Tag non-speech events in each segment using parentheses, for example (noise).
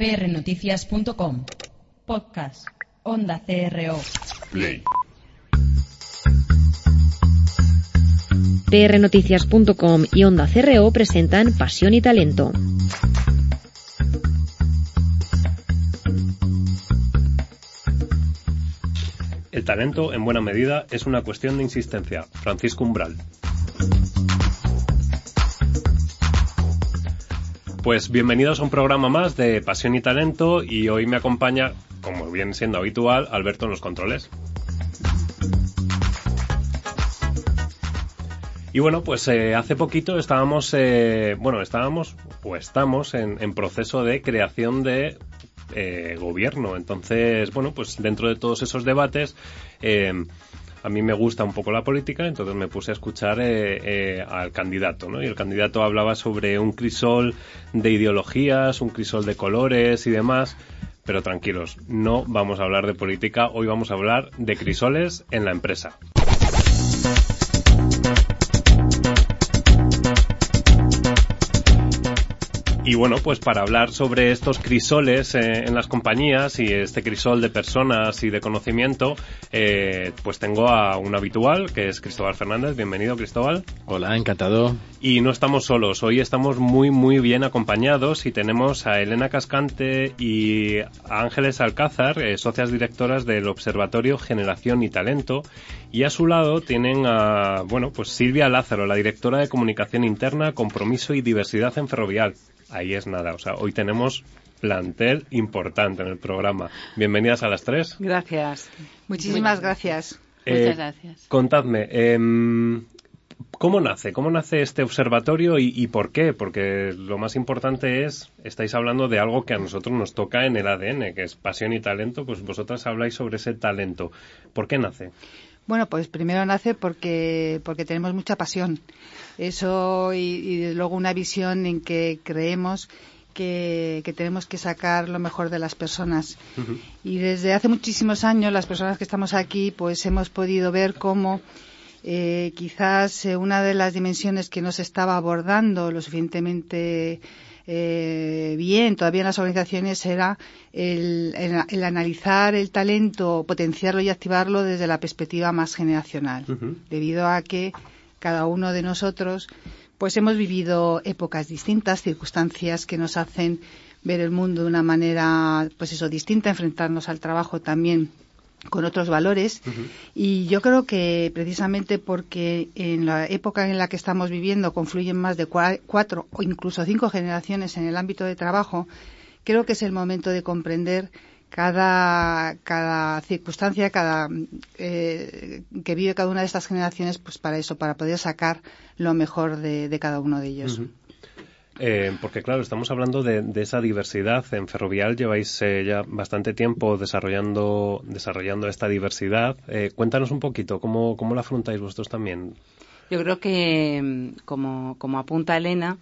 prnoticias.com. Podcast. Onda CRO. Play. prnoticias.com y Onda CRO presentan Pasión y Talento. El talento, en buena medida, es una cuestión de insistencia. Francisco Umbral. Pues bienvenidos a un programa más de Pasión y Talento y hoy me acompaña, como viene siendo habitual, Alberto en los controles. Y bueno, pues eh, hace poquito estábamos, eh, bueno, estábamos o estamos en, proceso de creación de eh, gobierno. Entonces, bueno, pues dentro de todos esos debates, a mí me gusta un poco la política, entonces me puse a escuchar eh, eh, al candidato, ¿no? Y el candidato hablaba sobre un crisol de ideologías, un crisol de colores y demás. Pero tranquilos, no vamos a hablar de política, hoy vamos a hablar de crisoles en la empresa. Y bueno, pues para hablar sobre estos crisoles eh, en las compañías y este crisol de personas y de conocimiento, eh, pues tengo a un habitual, que es Cristóbal Fernández. Bienvenido, Cristóbal. Hola, encantado. Y no estamos solos, hoy estamos muy, muy bien acompañados y tenemos a Elena Cascante y a Ángeles Alcázar, eh, socias directoras del Observatorio Generación y Talento. Y a su lado tienen a, bueno, pues Silvia Lázaro, la directora de Comunicación Interna, Compromiso y Diversidad en Ferrovial ahí es nada. O sea, hoy tenemos plantel importante en el programa. Bienvenidas a las tres. Gracias. Muchísimas gracias. Eh, Muchas gracias. Contadme, em, ¿cómo nace? ¿Cómo nace este observatorio y, y por qué? Porque lo más importante es, estáis hablando de algo que a nosotros nos toca en el ADN, que es pasión y talento, pues vosotras habláis sobre ese talento. ¿Por qué nace? Bueno, pues primero nace porque, porque tenemos mucha pasión. Eso y, y desde luego una visión en que creemos que, que tenemos que sacar lo mejor de las personas. Y desde hace muchísimos años, las personas que estamos aquí, pues hemos podido ver cómo eh, quizás eh, una de las dimensiones que no se estaba abordando lo suficientemente eh, bien todavía en las organizaciones era el, el- el analizar el talento, potenciarlo y activarlo desde la perspectiva más generacional, debido a que cada uno de nosotros pues hemos vivido épocas distintas, circunstancias que nos hacen ver el mundo de una manera pues eso distinta, enfrentarnos al trabajo también con otros valores. Y yo creo que precisamente porque en la época en la que estamos viviendo confluyen más de cua- cuatro o incluso cinco generaciones en el ámbito de trabajo, creo que es el momento de comprender cada, cada circunstancia, cada eh, que vive cada una de estas generaciones, pues para eso, para poder sacar lo mejor de, de cada uno de ellos. Eh, porque claro, estamos hablando de, de esa diversidad. En Ferrovial lleváis eh, ya bastante tiempo desarrollando, desarrollando esta diversidad. Eh, cuéntanos un poquito, ¿cómo, ¿cómo la afrontáis vosotros también? Yo creo que, mm, como, como apunta Elena,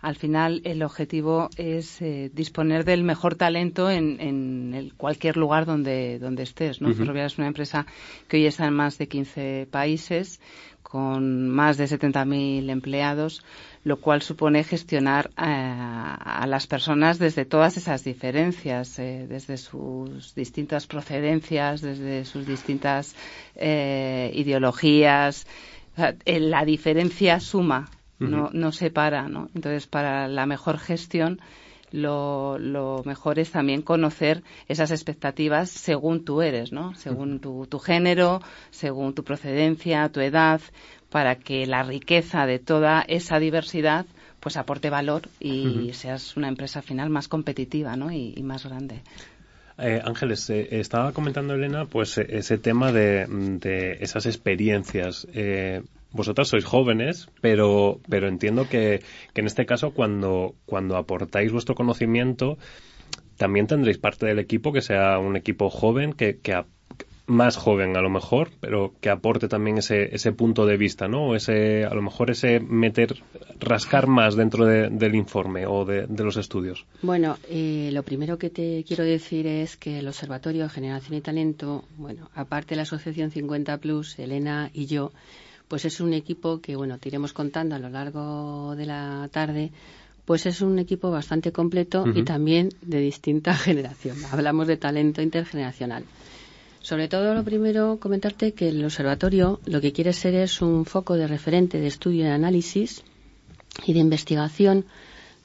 al final el objetivo es eh, disponer del mejor talento en, en el- cualquier lugar donde, donde estés. ¿no? Ujú. Ferrovial es una empresa que hoy está en más de 15 países, con más de 70.000 empleados, lo cual supone gestionar eh, a las personas desde todas esas diferencias, eh, desde sus distintas procedencias, desde sus distintas eh, ideologías. O sea, eh, la diferencia suma, no, no separa, ¿no? Entonces, para la mejor gestión, lo, lo mejor es también conocer esas expectativas según tú eres, ¿no? Según tu, tu género, según tu procedencia, tu edad, para que la riqueza de toda esa diversidad pues aporte valor y seas una empresa final más competitiva, ¿no? Y, y más grande. Eh, Ángeles, eh, estaba comentando Elena, pues eh, ese tema de, de esas experiencias. Eh, vosotras sois jóvenes, pero, pero entiendo que, que en este caso cuando, cuando aportáis vuestro conocimiento, también tendréis parte del equipo que sea un equipo joven, que, que más joven a lo mejor, pero que aporte también ese, ese punto de vista, ¿no? Ese, a lo mejor ese meter, rascar más dentro de- del informe o de, de los estudios. Bueno, eh, lo primero que te quiero decir es que el Observatorio Generación y Talento, bueno, aparte de la Asociación 50 Plus, Elena y yo, pues es un equipo que, bueno, te iremos contando a lo largo de la tarde, pues es un equipo bastante completo y también de distinta (laughs) generación. Hablamos de talento intergeneracional. Sobre todo, lo primero, comentarte que el observatorio lo que quiere ser es un foco de referente de estudio y de análisis y de investigación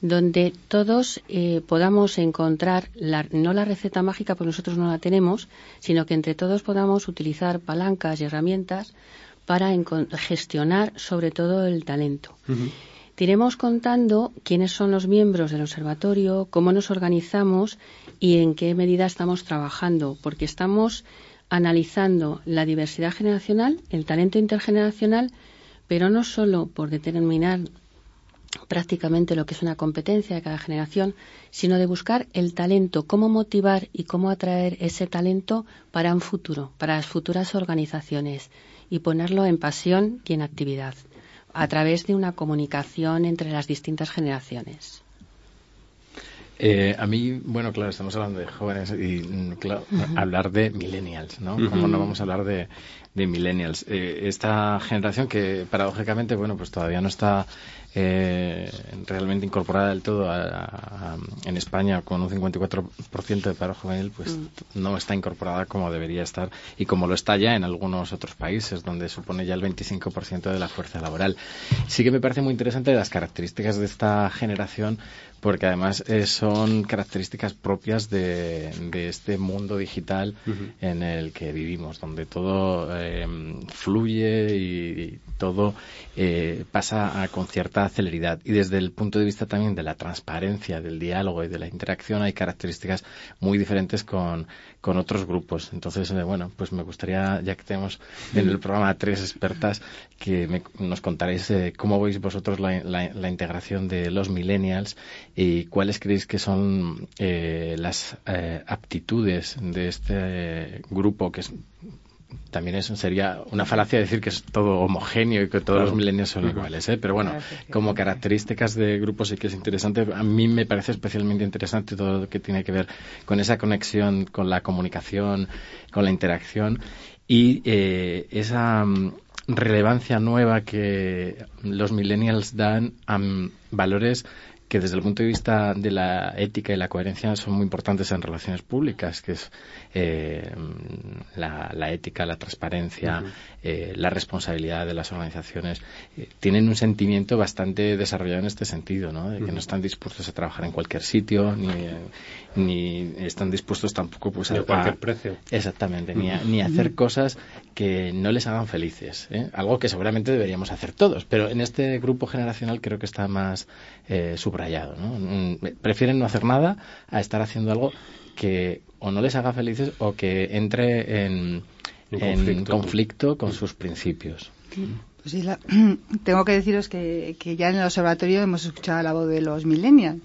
donde todos eh, podamos encontrar no la receta mágica, porque nosotros no la tenemos, sino que entre todos podamos utilizar palancas y herramientas para gestionar sobre todo el talento. Iremos contando quiénes son los miembros del observatorio, cómo nos organizamos y en qué medida estamos trabajando, porque estamos analizando la diversidad generacional, el talento intergeneracional, pero no solo por determinar prácticamente lo que es una competencia de cada generación, sino de buscar el talento, cómo motivar y cómo atraer ese talento para un futuro, para las futuras organizaciones y ponerlo en pasión y en actividad a través de una comunicación entre las distintas generaciones. Eh, a mí, bueno, claro, estamos hablando de jóvenes y, mm, claro, hablar de millennials, ¿no? ¿Cómo no vamos a hablar de, de millennials? Eh, esta generación que, paradójicamente, bueno, pues todavía no está eh, realmente incorporada del todo en España con un 54% de paro juvenil, pues mm. no está incorporada como debería estar y como lo está ya en algunos otros países, donde supone ya el 25% de la fuerza laboral. Sí que me parece muy interesante las características de esta generación porque además eh, son características propias de, este mundo digital en el que vivimos, donde todo eh, fluye y, todo eh, pasa a, con cierta celeridad. Y desde el punto de vista también de la transparencia, del diálogo y de la interacción, hay características muy diferentes con, con otros grupos. Entonces, bueno, pues me gustaría, ya que tenemos en el programa tres expertas, que nos contaréis cómo veis vosotros la, la integración de los millennials ¿Y cuáles creéis que son eh, las eh, aptitudes de este grupo que es también eso sería una falacia decir que es todo homogéneo y que todos los milenios son iguales, ¿eh? pero bueno, como características de grupos sí que es interesante. A mí me parece especialmente interesante todo lo que tiene que ver con esa conexión, con la comunicación, con la interacción y eh, esa mm, relevancia nueva que los millennials dan a valores que desde el punto de vista de la ética y la coherencia son muy importantes en relaciones públicas, que es eh, la, ética, la transparencia, eh, la responsabilidad de las organizaciones. Eh, tienen un sentimiento bastante desarrollado en este sentido, ¿no? De que no están dispuestos a trabajar en cualquier sitio, ni, ni están dispuestos tampoco pues, a, cualquier precio. Exactamente, ni, a, ni hacer cosas que no les hagan felices. Algo que seguramente deberíamos hacer todos, pero en este grupo generacional creo que está más subrayado Mm, prefieren no hacer nada a estar haciendo algo que o no les haga felices o que entre en, conflicto. con sus principios. Pues (clears throat) tengo que deciros que, ya en el observatorio hemos escuchado la voz de los millennials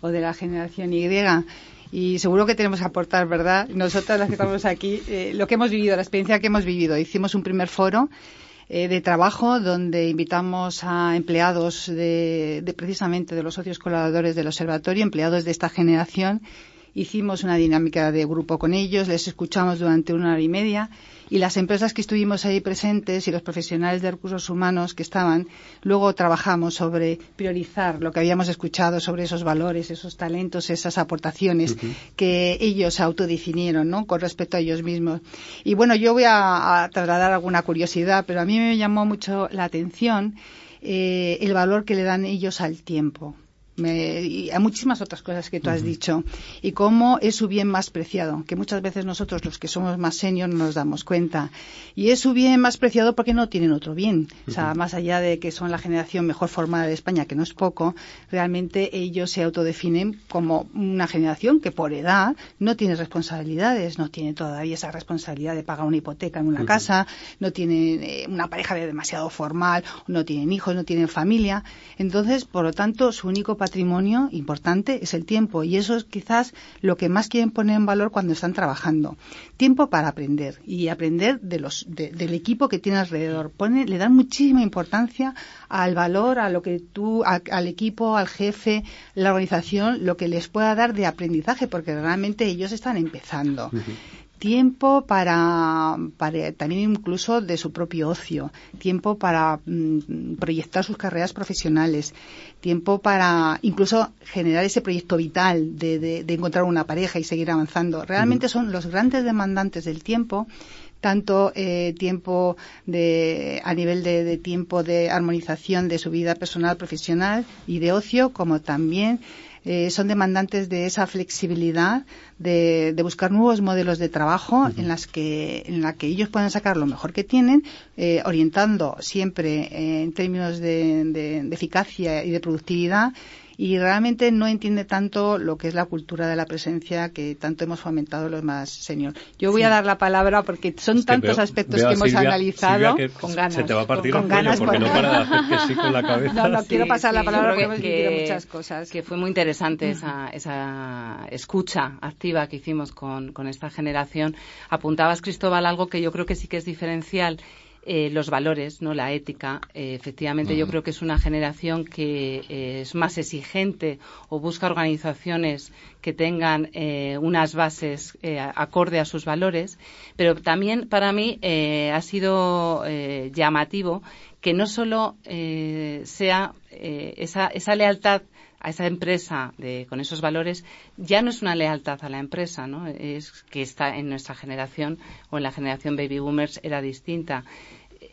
o de la generación Y y seguro que tenemos que aportar, ¿verdad? Nosotras las que estamos aquí, eh, lo que hemos vivido, la experiencia que hemos vivido. Hicimos un primer foro eh, de trabajo donde invitamos a empleados de, precisamente de los socios colaboradores del observatorio, empleados de esta generación. Hicimos una dinámica de grupo con ellos, les escuchamos durante una hora y media y las empresas que estuvimos ahí presentes y los profesionales de recursos humanos que estaban, luego trabajamos sobre priorizar lo que habíamos escuchado sobre esos valores, esos talentos, esas aportaciones que ellos autodefinieron, ¿no? Con respecto a ellos mismos. Y bueno, yo voy a, trasladar alguna curiosidad, pero a mí me llamó mucho la atención eh, el valor que le dan ellos al tiempo y a muchísimas otras cosas que tú has dicho y cómo es su bien más preciado, que muchas veces nosotros los que somos más senior no nos damos cuenta. Y es su bien más preciado porque no tienen otro bien. O sea, más allá de que son la generación mejor formada de España, que no es poco, realmente ellos se autodefinen como una generación que por edad no tiene responsabilidades, no tiene todavía esa responsabilidad de pagar una hipoteca en una casa, no tiene eh, una pareja demasiado formal, no tienen hijos, no tienen familia. Entonces, por lo tanto, su único patrimonio importante es el tiempo y eso es quizás lo que más quieren poner en valor cuando están trabajando. Tiempo para aprender y aprender de los, del equipo que tiene alrededor. Pone, le dan muchísima importancia al valor, a lo que tú, al equipo, al jefe, la organización, lo que les pueda dar de aprendizaje porque realmente ellos están empezando tiempo para, para, también incluso de su propio ocio, tiempo para mm, proyectar sus carreras profesionales, tiempo para incluso generar ese proyecto vital de, de, encontrar una pareja y seguir avanzando. Realmente son los grandes demandantes del tiempo tanto eh, tiempo de, a nivel de, de, tiempo de armonización de su vida personal, profesional y de ocio, como también eh, son demandantes de esa flexibilidad de, buscar nuevos modelos de trabajo en las que en la que ellos puedan sacar lo mejor que tienen eh, orientando siempre en términos de eficacia y de productividad y realmente no entiende tanto lo que es la cultura de la presencia que tanto hemos fomentado los más senior. Yo voy a dar la palabra porque son tantos aspectos que hemos analizado con ganas. Se te va a partir con, ganas porque no para de hacer que sí con la cabeza. No, no, quiero pasar la palabra porque hemos vivido muchas cosas. Que fue muy interesante esa, esa escucha activa que hicimos con, con esta generación. Apuntabas, Cristóbal, algo que yo creo que sí que es diferencial eh, los valores, no la ética. Eh, efectivamente, yo creo que es una generación que eh, es más exigente o busca organizaciones que tengan unas bases acorde a sus valores. Pero también para mí ha sido llamativo que no solo sea esa, esa lealtad a esa empresa de, con esos valores ya no es una lealtad a la empresa, ¿no? Es que está en nuestra generación o en la generación baby boomers era distinta.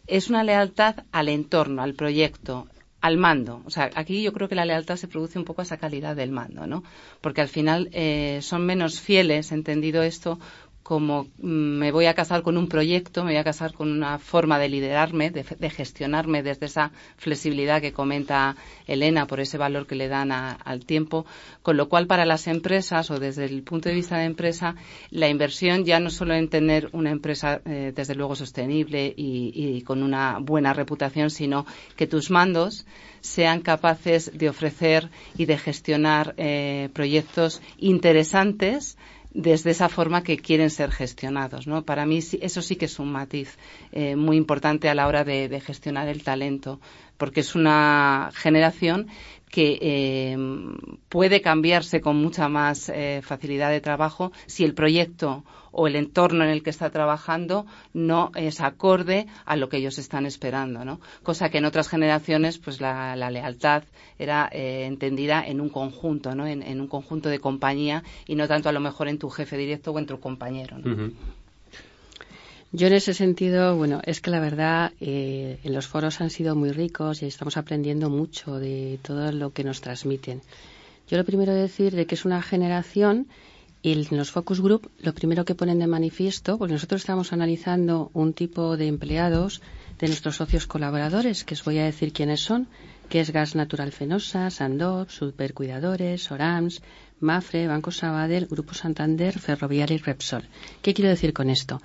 Es una lealtad al entorno, al proyecto, al mando. O sea, aquí yo creo que la lealtad se produce un poco a esa calidad del mando, ¿no? Porque al final eh, son menos fieles, entendido esto, como mm, me voy a casar con un proyecto, me voy a casar con una forma de liderarme, de, gestionarme desde esa flexibilidad que comenta Elena por ese valor que le dan al tiempo, con lo cual para las empresas o desde el punto de vista de empresa, la inversión ya no solo en tener una empresa eh, desde luego sostenible y, con una buena reputación, sino que tus mandos sean capaces de ofrecer y de gestionar eh, proyectos interesantes desde esa forma que quieren ser gestionados. ¿no? Para mí eso sí que es un matiz eh, muy importante a la hora de, gestionar el talento, porque es una generación que eh, puede cambiarse con mucha más eh, facilidad de trabajo si el proyecto o el entorno en el que está trabajando no es acorde a lo que ellos están esperando, ¿no? Cosa que en otras generaciones, pues la, lealtad era eh, entendida en un conjunto, ¿no? En, un conjunto de compañía y no tanto a lo mejor en tu jefe directo o en tu compañero, Yo en ese sentido, bueno, es que la verdad, eh, en los foros han sido muy ricos y estamos aprendiendo mucho de todo lo que nos transmiten. Yo lo primero decir de que es una generación y en los focus group lo primero que ponen de manifiesto, pues nosotros estamos analizando un tipo de empleados de nuestros socios colaboradores, que os voy a decir quiénes son, que es Gas Natural Fenosa, Sandop, Supercuidadores, Orams, Mafre, Banco Sabadell, Grupo Santander, Ferroviaria y Repsol. ¿Qué quiero decir con esto?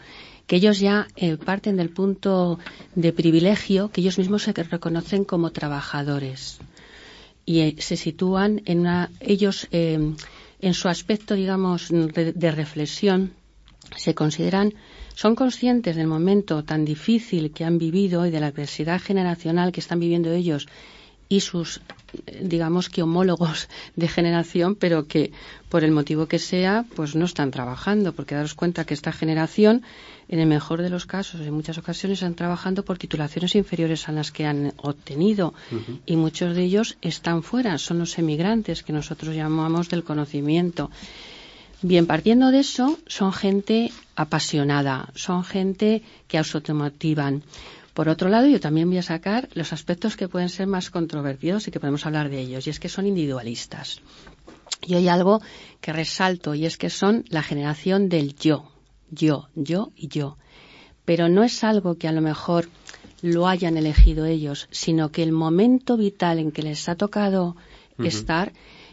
Que ellos ya eh, parten del punto de privilegio que ellos mismos se reconocen como trabajadores. Y eh, se sitúan en una, ellos eh, en su aspecto, digamos, de, reflexión, se consideran, son conscientes del momento tan difícil que han vivido y de la adversidad generacional que están viviendo ellos y sus, digamos que homólogos de generación, pero que por el motivo que sea, pues no están trabajando, porque daros cuenta que esta generación, en el mejor de los casos, en muchas ocasiones están trabajando por titulaciones inferiores a las que han obtenido. Y muchos de ellos están fuera, son los emigrantes que nosotros llamamos del conocimiento. Bien, partiendo de eso, son gente apasionada, son gente que automotivan por otro lado, yo también voy a sacar los aspectos que pueden ser más controvertidos y que podemos hablar de ellos, y es que son individualistas. Y hay algo que resalto, y es que son la generación del yo, yo, yo y yo. Pero no es algo que a lo mejor lo hayan elegido ellos, sino que el momento vital en que les ha tocado estar,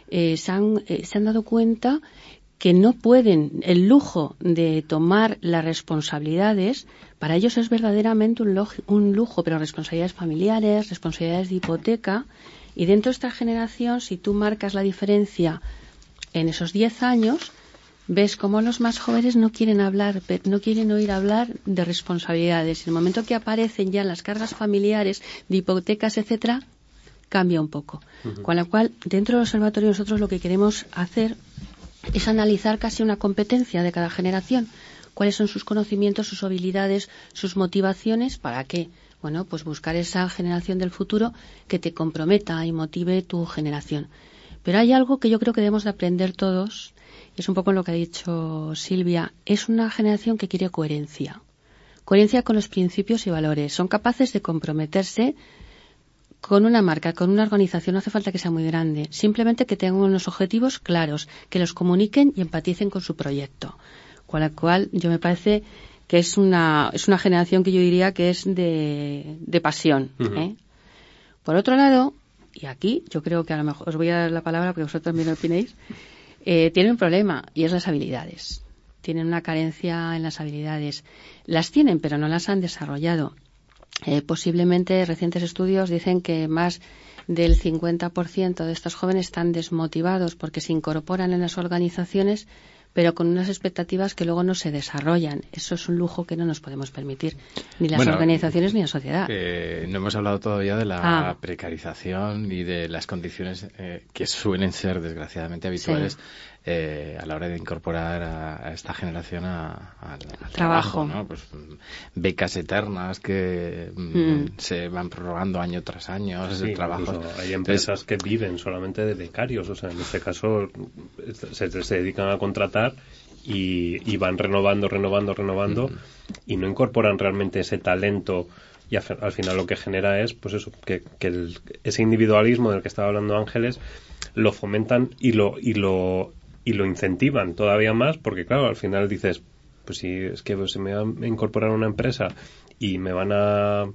eh, se, han, eh, se han dado cuenta que no pueden el lujo de tomar las responsabilidades, para ellos es verdaderamente un, lujo, pero responsabilidades familiares, responsabilidades de hipoteca, y dentro de esta generación, si tú marcas la diferencia en esos 10 años, ves cómo los más jóvenes no quieren hablar, no quieren oír hablar de responsabilidades. En el momento que aparecen ya las cargas familiares, de hipotecas, etcétera, cambia un poco. Con lo cual, dentro del observatorio nosotros lo que queremos hacer es analizar casi una competencia de cada generación. cuáles son sus conocimientos, sus habilidades, sus motivaciones, para qué. Bueno, pues buscar esa generación del futuro que te comprometa y motive tu generación. Pero hay algo que yo creo que debemos de aprender todos, y es un poco lo que ha dicho Silvia, es una generación que quiere coherencia. Coherencia con los principios y valores. Son capaces de comprometerse con una marca, con una organización, no hace falta que sea muy grande, simplemente que tengan unos objetivos claros, que los comuniquen y empaticen con su proyecto. Con la cual yo me parece que es una, es una generación que yo diría que es de, de pasión. ¿eh? Por otro lado, y aquí yo creo que a lo mejor os voy a dar la palabra porque vosotros también opinéis, eh, tienen un problema y es las habilidades. Tienen una carencia en las habilidades. Las tienen, pero no las han desarrollado. Eh, posiblemente recientes estudios dicen que más del 50% de estos jóvenes están desmotivados porque se incorporan en las organizaciones pero con unas expectativas que luego no se desarrollan. Eso es un lujo que no nos podemos permitir, ni las organizaciones ni la sociedad. no hemos hablado todavía de la ah. precarización y de las condiciones eh, que suelen ser, desgraciadamente, habituales eh, a la hora de incorporar a, esta generación al trabajo, ¿no? Pues, becas eternas que mm, mm. se van prorrogando año tras año, trabajo. Hay empresas que viven solamente de becarios, o sea, en este caso se, dedican a contratar y, van renovando, renovando, renovando mm. y no incorporan realmente ese talento y al, final lo que genera es pues eso que, ese individualismo del que estaba hablando Ángeles lo fomentan y lo y lo y lo incentivan todavía más porque, claro, al final dices, pues si es que se me va a incorporar una empresa y me van a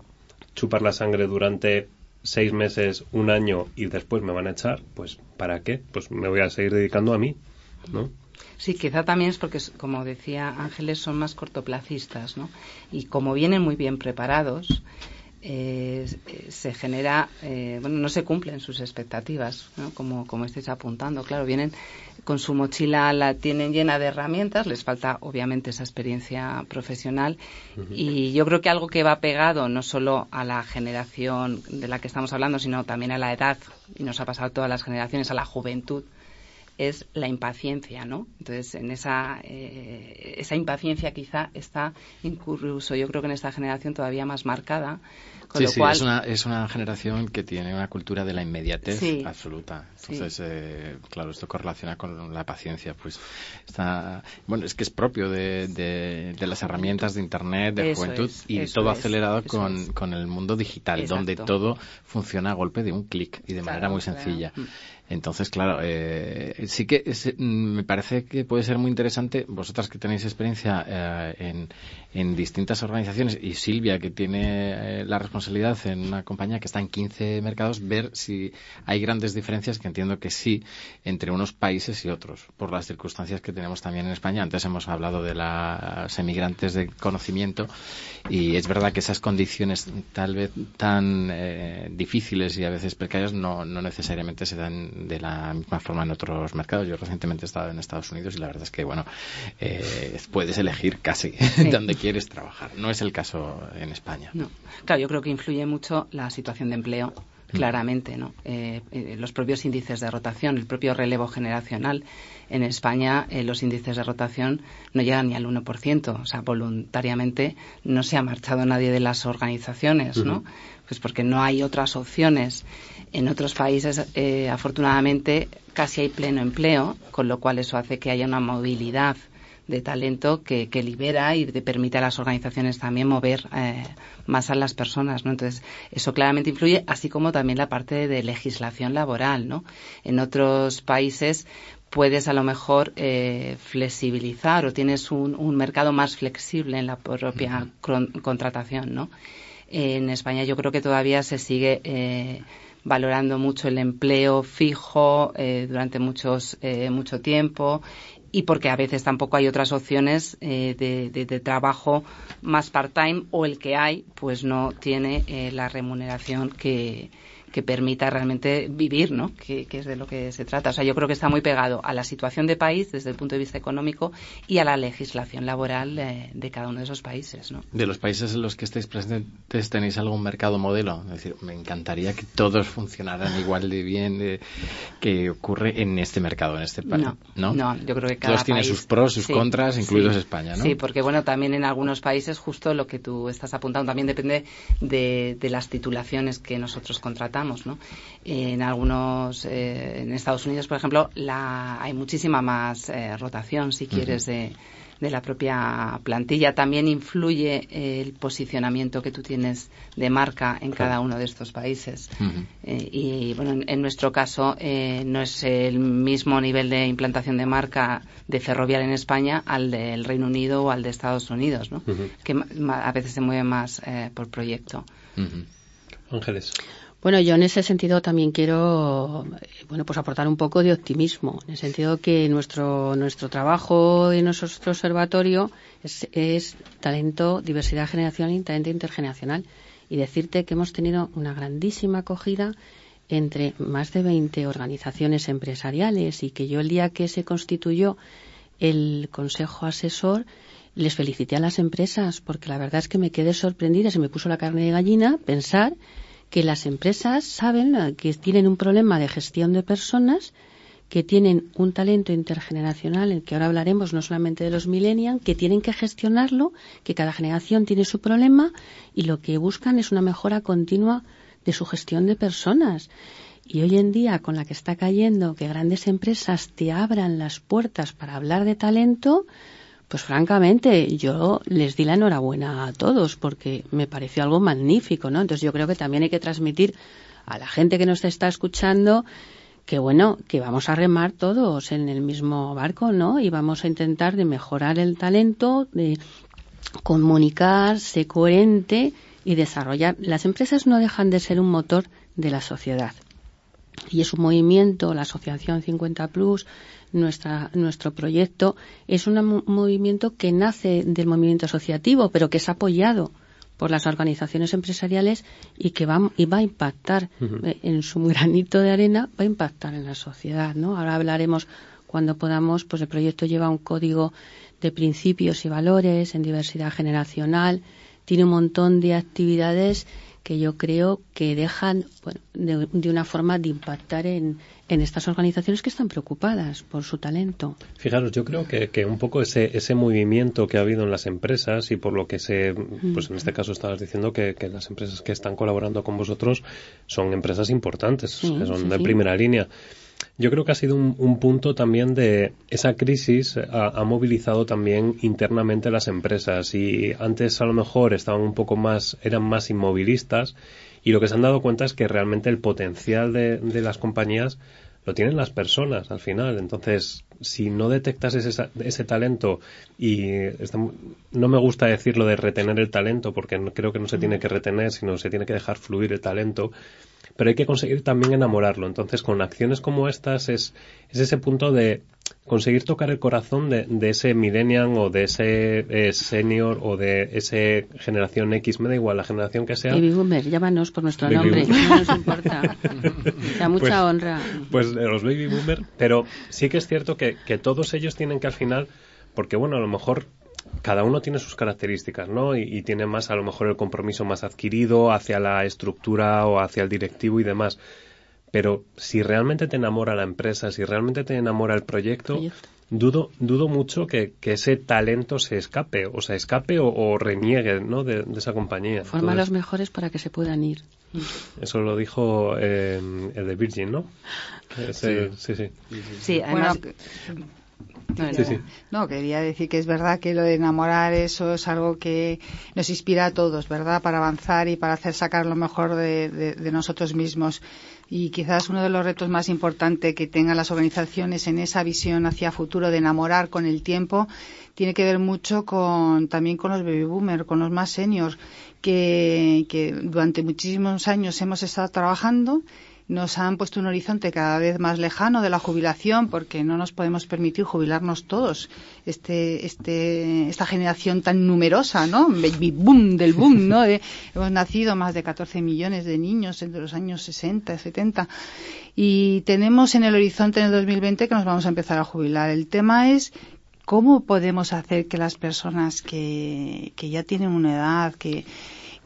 chupar la sangre durante seis meses, un año y después me van a echar, pues ¿para qué? Pues me voy a seguir dedicando a mí, ¿no? Sí, quizá también es porque, como decía Ángeles, son más cortoplacistas, ¿no? Y como vienen muy bien preparados, eh, se genera, eh, bueno, no se cumplen sus expectativas, ¿no? como, como estáis apuntando. Claro, vienen con su mochila, la tienen llena de herramientas, les falta obviamente esa experiencia profesional. Y yo creo que algo que va pegado no solo a la generación de la que estamos hablando, sino también a la edad, y nos ha pasado a todas las generaciones, a la juventud, es la impaciencia, ¿no? Entonces, en esa, eh, esa impaciencia quizá está incluso, yo creo que en esta generación todavía más marcada. sí, sí, es, una, es una generación que tiene una cultura de la inmediatez absoluta. Entonces, eh, claro, esto correlaciona con la paciencia. Pues está, bueno, es que es propio de, de, las herramientas de Internet, de juventud, y todo acelerado con, con, el mundo digital, donde todo funciona a golpe de un clic y de manera muy sencilla. Mm. Entonces, claro, eh, sí que mm, me parece que puede ser muy interesante, vosotras que tenéis experiencia eh, en, en distintas organizaciones y Silvia que tiene eh, la responsabilidad en una compañía que está en 15 mercados, ver si hay grandes diferencias, que entiendo que sí, entre unos países y otros, por las circunstancias que tenemos también en España. Antes hemos hablado de las emigrantes de conocimiento y es verdad que esas condiciones tal vez tan eh, difíciles y a veces precarias no, no necesariamente se dan de la misma forma en otros mercados. Yo recientemente he estado en Estados Unidos y la verdad es que, bueno, eh, puedes elegir casi (laughs) donde quieres trabajar. No es el caso en España. No. Claro, yo creo que influye mucho la situación de empleo mm. claramente, ¿no? Eh, eh, los propios índices de rotación, el propio relevo generacional. En España eh, los índices de rotación no llegan ni al 1%, o sea, voluntariamente no se ha marchado nadie de las organizaciones, ¿no? Pues porque no hay otras opciones. En otros países, afortunadamente, casi hay pleno empleo, con lo cual eso hace que haya una movilidad de talento que, libera y te permite a las organizaciones también mover eh, más a las personas, ¿no? Entonces, eso claramente influye, así como también la parte de legislación laboral, ¿no? En otros países puedes a lo mejor eh, flexibilizar o tienes un, mercado más flexible en la propia contratación, ¿no? En España yo creo que todavía se sigue eh, valorando mucho el empleo fijo durante muchos, mucho tiempo y porque a veces tampoco hay otras opciones eh, de, trabajo más part-time o el que hay pues no tiene eh, la remuneración que, que permita realmente vivir, ¿no? Que, es de lo que se trata. O sea, yo creo que está muy pegado a la situación de país desde el punto de vista económico y a la legislación laboral de, cada uno de esos países, ¿no? De los países en los que estáis presentes, ¿tenéis algún mercado modelo? Es decir, me encantaría que todos funcionaran igual de bien que ocurre en este mercado, en este país. No, no, yo creo que cada Todos tienen sus pros, sus contras, incluidos España, ¿no? Sí, porque bueno, también en algunos países justo lo que tú estás apuntando también depende de, de las titulaciones que nosotros contratamos, ¿no? En algunos, eh, en Estados Unidos, por ejemplo, la, hay muchísima más eh, rotación, si quieres, de, de la propia plantilla. También influye el posicionamiento que tú tienes de marca en cada uno de estos países. Eh, y bueno, en, nuestro caso eh, no es el mismo nivel de implantación de marca de ferroviaria en España al del Reino Unido o al de Estados Unidos, ¿no? que a veces se mueve más eh, por proyecto. Ángeles. Bueno, yo en ese sentido también quiero, bueno, pues aportar un poco de optimismo, en el sentido que nuestro nuestro trabajo en nuestro observatorio es, talento, diversidad generacional y talento intergeneracional. Y decirte que hemos tenido una grandísima acogida entre más de 20 organizaciones empresariales y que yo el día que se constituyó el Consejo Asesor les felicité a las empresas porque la verdad es que me quedé sorprendida, se me puso la carne de gallina pensar que las empresas saben que tienen un problema de gestión de personas, que tienen un talento intergeneracional, en que ahora hablaremos no solamente de los millennials, que tienen que gestionarlo, que cada generación tiene su problema y lo que buscan es una mejora continua de su gestión de personas. Y hoy en día, con la que está cayendo, que grandes empresas te abran las puertas para hablar de talento, pues francamente, yo les di la enhorabuena a todos porque me pareció algo magnífico, ¿no? Entonces yo creo que también hay que transmitir a la gente que nos está escuchando que bueno, que vamos a remar todos en el mismo barco, ¿no? Y vamos a intentar de mejorar el talento, de comunicar, ser coherente y desarrollar. Las empresas no dejan de ser un motor de la sociedad. Y es un movimiento, la Asociación 50 Plus, nuestra, nuestro proyecto es un movimiento que nace del movimiento asociativo, pero que es apoyado por las organizaciones empresariales y que va, y va a impactar eh, en su granito de arena, va a impactar en la sociedad, ¿no? Ahora hablaremos cuando podamos, pues el proyecto lleva un código de principios y valores en diversidad generacional, tiene un montón de actividades que yo creo que dejan bueno, de, una forma de impactar en, en, estas organizaciones que están preocupadas por su talento. Fijaros, yo creo que, que, un poco ese, ese movimiento que ha habido en las empresas y por lo que se, pues en este caso estabas diciendo que, que las empresas que están colaborando con vosotros son empresas importantes, que son de primera línea yo creo que ha sido un, punto también de esa crisis ha, movilizado también internamente las empresas y antes a lo mejor estaban un poco más eran más inmovilistas y lo que se han dado cuenta es que realmente el potencial de, de las compañías lo tienen las personas al final. Entonces, si no detectas ese, ese talento y no me gusta decirlo de retener el talento porque creo que no se tiene que retener, sino se tiene que dejar fluir el talento, pero hay que conseguir también enamorarlo. Entonces, con acciones como estas es, es ese punto de conseguir tocar el corazón de, de ese millennial o de ese eh, senior o de ese generación X, me da igual la generación que sea. Baby Boomer, llámanos por nuestro nombre, no nos importa. (laughs) Da mucha pues, honra. Pues eh, los Baby Boomer, pero sí que es cierto que, que todos ellos tienen que al final, porque bueno, a lo mejor cada uno tiene sus características, ¿no? Y, tiene más, a lo mejor, el compromiso más adquirido hacia la estructura o hacia el directivo y demás. Pero si realmente te enamora la empresa, si realmente te enamora el proyecto, dudo, dudo mucho que, ese talento se escape, o se escape o, reniegue, ¿no? De, esa compañía. Forma los mejores para que se puedan ir. Eso lo dijo eh, el de Virgin, ¿no? sí. sí, sí. Sí, además... No, quería decir que es verdad que lo de enamorar eso es algo que nos inspira a todos, ¿verdad? Para avanzar y para hacer sacar lo mejor de, nosotros mismos. Y quizás uno de los retos más importantes que tengan las organizaciones en esa visión hacia futuro de enamorar con el tiempo tiene que ver mucho con también con los baby boomers, con los más seniors, que, que durante muchísimos años hemos estado trabajando nos han puesto un horizonte cada vez más lejano de la jubilación porque no nos podemos permitir jubilarnos todos. Este, este, esta generación tan numerosa, ¿no? Baby boom del boom, ¿no? (laughs) hemos nacido más de 14 millones de niños entre los años 60 y 70 y tenemos en el horizonte en el 2020 que nos vamos a empezar a jubilar. El tema es cómo podemos hacer que las personas que, que ya tienen una edad, que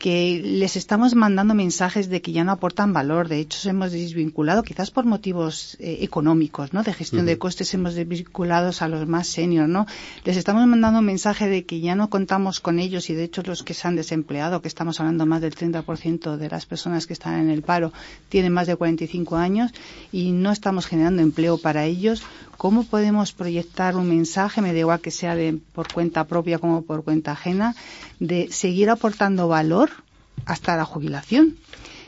que les estamos mandando mensajes de que ya no aportan valor. De hecho, hemos desvinculado, quizás por motivos eh, económicos, ¿no? De gestión de costes, hemos desvinculado a los más seniors, ¿no? Les estamos mandando un mensaje de que ya no contamos con ellos y, de hecho, los que se han desempleado, que estamos hablando más del 30% de las personas que están en el paro, tienen más de 45 años y no estamos generando empleo para ellos ¿Cómo podemos proyectar un mensaje, me da igual que sea de, por cuenta propia como por cuenta ajena, de seguir aportando valor hasta la jubilación?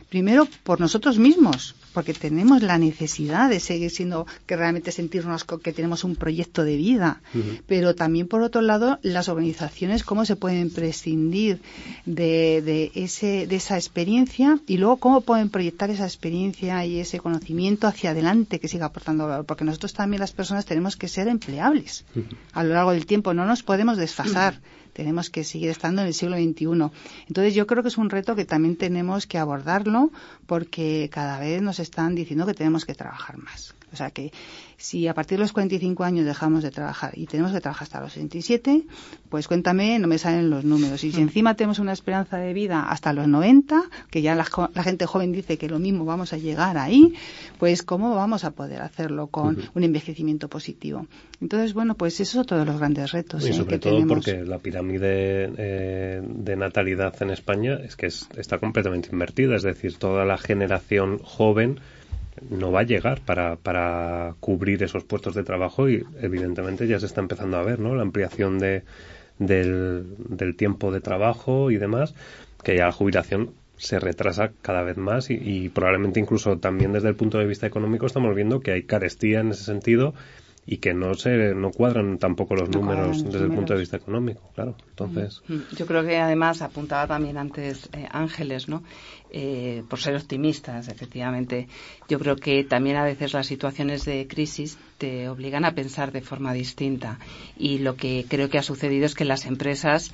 Primero, por nosotros mismos, porque tenemos la necesidad de seguir siendo, que realmente sentirnos que tenemos un proyecto de vida. Pero también, por otro lado, las organizaciones, cómo se pueden prescindir de, de, ese, de esa experiencia y luego cómo pueden proyectar esa experiencia y ese conocimiento hacia adelante que siga aportando valor. Porque nosotros también, las personas, tenemos que ser empleables a lo largo del tiempo. No nos podemos desfasar (clears throat) tenemos que seguir estando en el siglo XXI. Entonces yo creo que es un reto que también tenemos que abordarlo porque cada vez nos están diciendo que tenemos que trabajar más. O sea que si a partir de los 45 años dejamos de trabajar y tenemos que trabajar hasta los 67, pues cuéntame, no me salen los números. Y si mm. encima tenemos una esperanza de vida hasta los 90, que ya la, gente joven dice que lo mismo vamos a llegar ahí, pues ¿cómo vamos a poder hacerlo con un envejecimiento positivo? Entonces, bueno, pues eso es otro de los grandes retos. Y ¿eh? sobre todo porque la pirámide eh, de natalidad en España es que está completamente invertida, es decir, toda la generación joven no va a llegar para, para cubrir esos puestos de trabajo y evidentemente ya se está empezando a ver, ¿no? La ampliación de, del, del tiempo de trabajo y demás, que ya la jubilación se retrasa cada vez más y, y, probablemente incluso también desde el punto de vista económico estamos viendo que hay carestía en ese sentido y que no se no cuadran tampoco los números desde el punto de vista económico, claro. Entonces, mm, mm. yo creo que además apuntaba también antes eh, Ángeles, ¿no? Eh, por ser optimistas, efectivamente. Yo creo que también a veces las situaciones de crisis te obligan a pensar de forma distinta. Y lo que creo que ha sucedido es que las empresas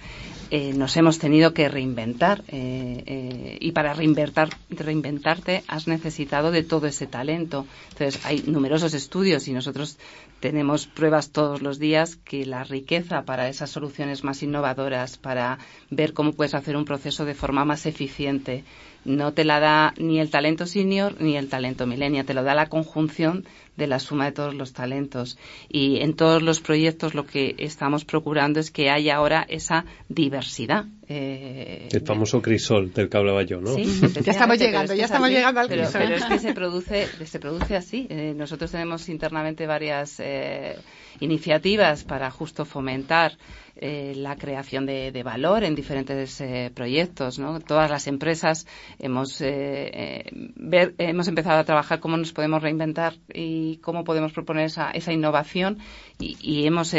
eh, nos hemos tenido que reinventar. Eh, y para reinventar, reinventarte has necesitado de todo ese talento. Entonces, hay numerosos estudios y nosotros tenemos pruebas todos los días que la riqueza para esas soluciones más innovadoras, para ver cómo puedes hacer un proceso de forma más eficiente, no te la da ni el talento senior ni el talento millennial, te lo da la conjunción de la suma de todos los talentos. Y en todos los proyectos lo que estamos procurando es que haya ahora esa diversidad. Eh, el famoso crisol del que hablaba yo, ¿no? Sí, (laughs) ya estamos llegando, ya estamos llegando al crisol. Pero, es que (laughs) se produce, se produce así. Eh, nosotros tenemos internamente varias eh, iniciativas para justo fomentar eh, la creación de, valor en diferentes eh, proyectos. ¿no? Todas las empresas hemos, eh, ver, hemos empezado a trabajar cómo nos podemos reinventar y cómo podemos proponer esa, esa innovación. Y, y hemos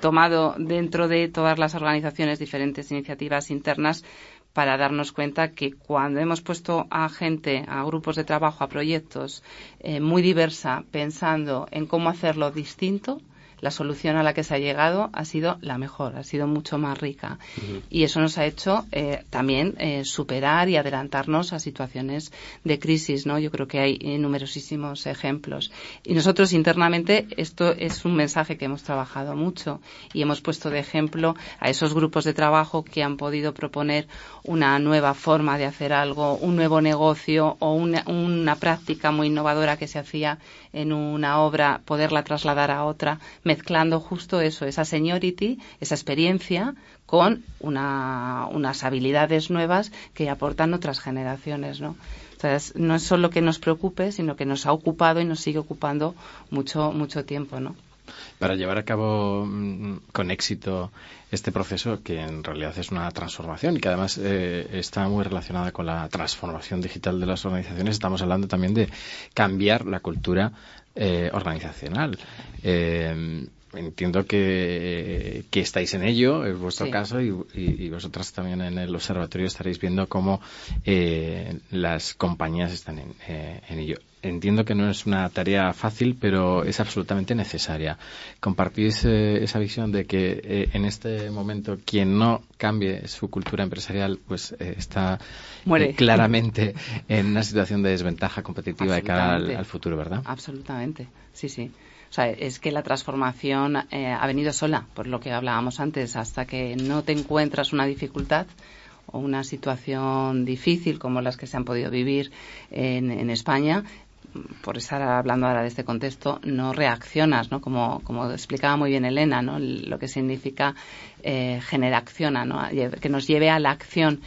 tomado dentro de todas las organizaciones diferentes iniciativas internas para darnos cuenta que cuando hemos puesto a gente, a grupos de trabajo, a proyectos muy diversa, pensando en cómo hacerlo distinto, la solución a la que se ha llegado ha sido la mejor, ha sido mucho más rica. Y eso nos ha hecho eh, también eh, superar y adelantarnos a situaciones de crisis, ¿no? Yo creo que hay eh, numerosísimos ejemplos. Y nosotros internamente esto es un mensaje que hemos trabajado mucho y hemos puesto de ejemplo a esos grupos de trabajo que han podido proponer una nueva forma de hacer algo, un nuevo negocio o una, una práctica muy innovadora que se hacía en una obra, poderla trasladar a otra mezclando justo eso, esa seniority, esa experiencia con unas habilidades nuevas que aportan otras generaciones, ¿no? Entonces, no es solo que nos preocupe, sino que nos ha ocupado y nos sigue ocupando mucho, mucho tiempo, ¿no? Para llevar a cabo mm, con éxito este proceso, que en realidad es una transformación y que además eh, está muy relacionada con la transformación digital de las organizaciones, estamos hablando también de cambiar la cultura eh, organizacional. Eh, entiendo que, que, estáis en ello, es vuestro caso, y, y, vosotras también en el observatorio estaréis viendo cómo eh, las compañías están en, eh, en ello entiendo que no es una tarea fácil, pero es absolutamente necesaria. ¿Compartís eh, esa visión de que eh, en este momento quien no cambie su cultura empresarial pues eh, está claramente (laughs) en una situación de desventaja competitiva de cara al, futuro, verdad? Absolutamente, sí, sí. O sea, es que la transformación ha venido sola, por lo que hablábamos antes, hasta que no te encuentras una dificultad o una situación difícil como las que se han podido vivir en, en España, por estar hablando ahora de este contexto, no reaccionas, ¿no? Como, como explicaba muy bien Elena, ¿no? Lo que significa eh, generaciona, ¿no? Que nos lleve a la acción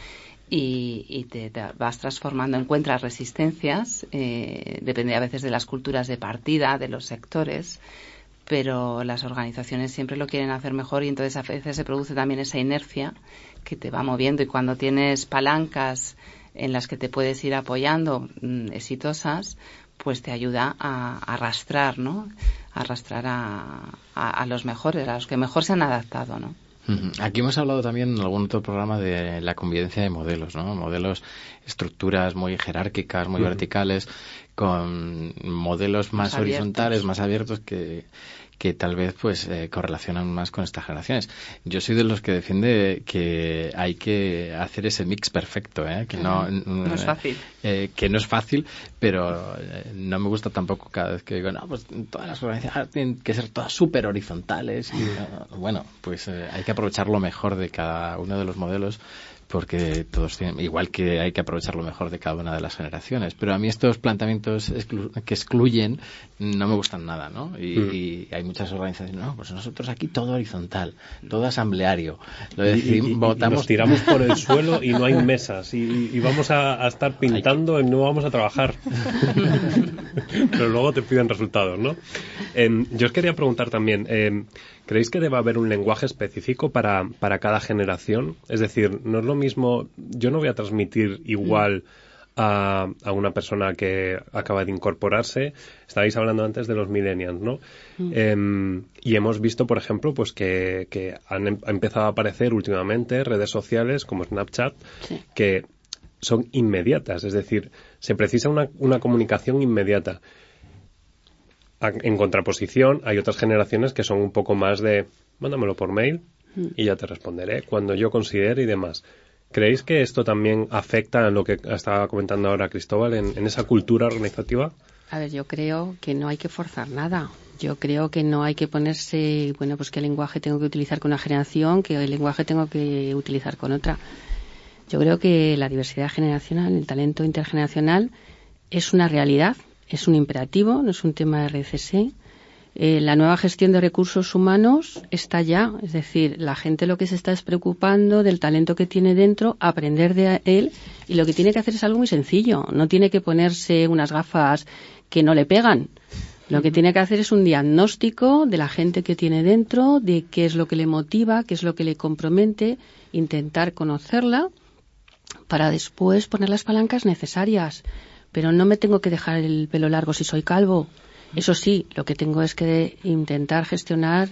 y, te, vas transformando, encuentras resistencias, eh, depende a veces de las culturas de partida, de los sectores, pero las organizaciones siempre lo quieren hacer mejor y entonces a veces se produce también esa inercia que te va moviendo y cuando tienes palancas en las que te puedes ir apoyando mm, exitosas, pues te ayuda a, arrastrar, ¿no? A arrastrar a, los mejores, a los que mejor se han adaptado, ¿no? Aquí hemos hablado también en algún otro programa de la convivencia de modelos, ¿no? Modelos, estructuras muy jerárquicas, muy verticales, con modelos más, horizontales, más abiertos que, que tal vez pues eh, correlacionan más con estas generaciones. Yo soy de los que defiende que hay que hacer ese mix perfecto, ¿eh? que no, no es fácil, eh, que no es fácil, pero eh, no me gusta tampoco cada vez que digo no pues todas las organizaciones tienen que ser todas súper horizontales y bueno pues hay que aprovechar lo mejor de cada uno de los modelos porque todos tienen, igual que hay que aprovechar lo mejor de cada una de las generaciones. Pero a mí estos planteamientos que excluyen no me gustan nada, ¿no? Mm. Y, hay muchas organizaciones, no, pues nosotros aquí todo horizontal, todo asambleario. Lo decimos, votamos... nos tiramos por el (laughs) suelo y no hay mesas y, vamos a, estar pintando y no vamos a trabajar. (laughs) Pero luego te piden resultados, ¿no? Em, yo os quería preguntar también, em, ¿Creéis que debe haber un lenguaje específico para, para cada generación? Es decir, no es lo mismo, yo no voy a transmitir igual a, a, una persona que acaba de incorporarse. Estabais hablando antes de los millennials, ¿no? Mm. Em, y hemos visto, por ejemplo, pues que, que han em, empezado a aparecer últimamente redes sociales como Snapchat que son inmediatas, es decir, se precisa una, una comunicación inmediata en contraposición, hay otras generaciones que son un poco más de, mándamelo por mail y ya te responderé cuando yo considere y demás. ¿Creéis que esto también afecta a lo que estaba comentando ahora Cristóbal en, esa cultura organizativa? A ver, yo creo que no hay que forzar nada. Yo creo que no hay que ponerse, bueno, pues qué lenguaje tengo que utilizar con una generación, qué lenguaje tengo que utilizar con otra. Yo creo que la diversidad generacional, el talento intergeneracional, es una realidad es un imperativo, no es un tema de RCC. Eh, la nueva gestión de recursos humanos está ya, es decir, la gente lo que se está es preocupando del talento que tiene dentro, aprender de él y lo que tiene que hacer es algo muy sencillo, no tiene que ponerse unas gafas que no le pegan. Lo que tiene que hacer es un diagnóstico de la gente que tiene dentro, de qué es lo que le motiva, qué es lo que le compromete, intentar conocerla para después poner las palancas necesarias pero no me tengo que dejar el pelo largo si soy calvo. Eso sí, lo que tengo es que intentar gestionar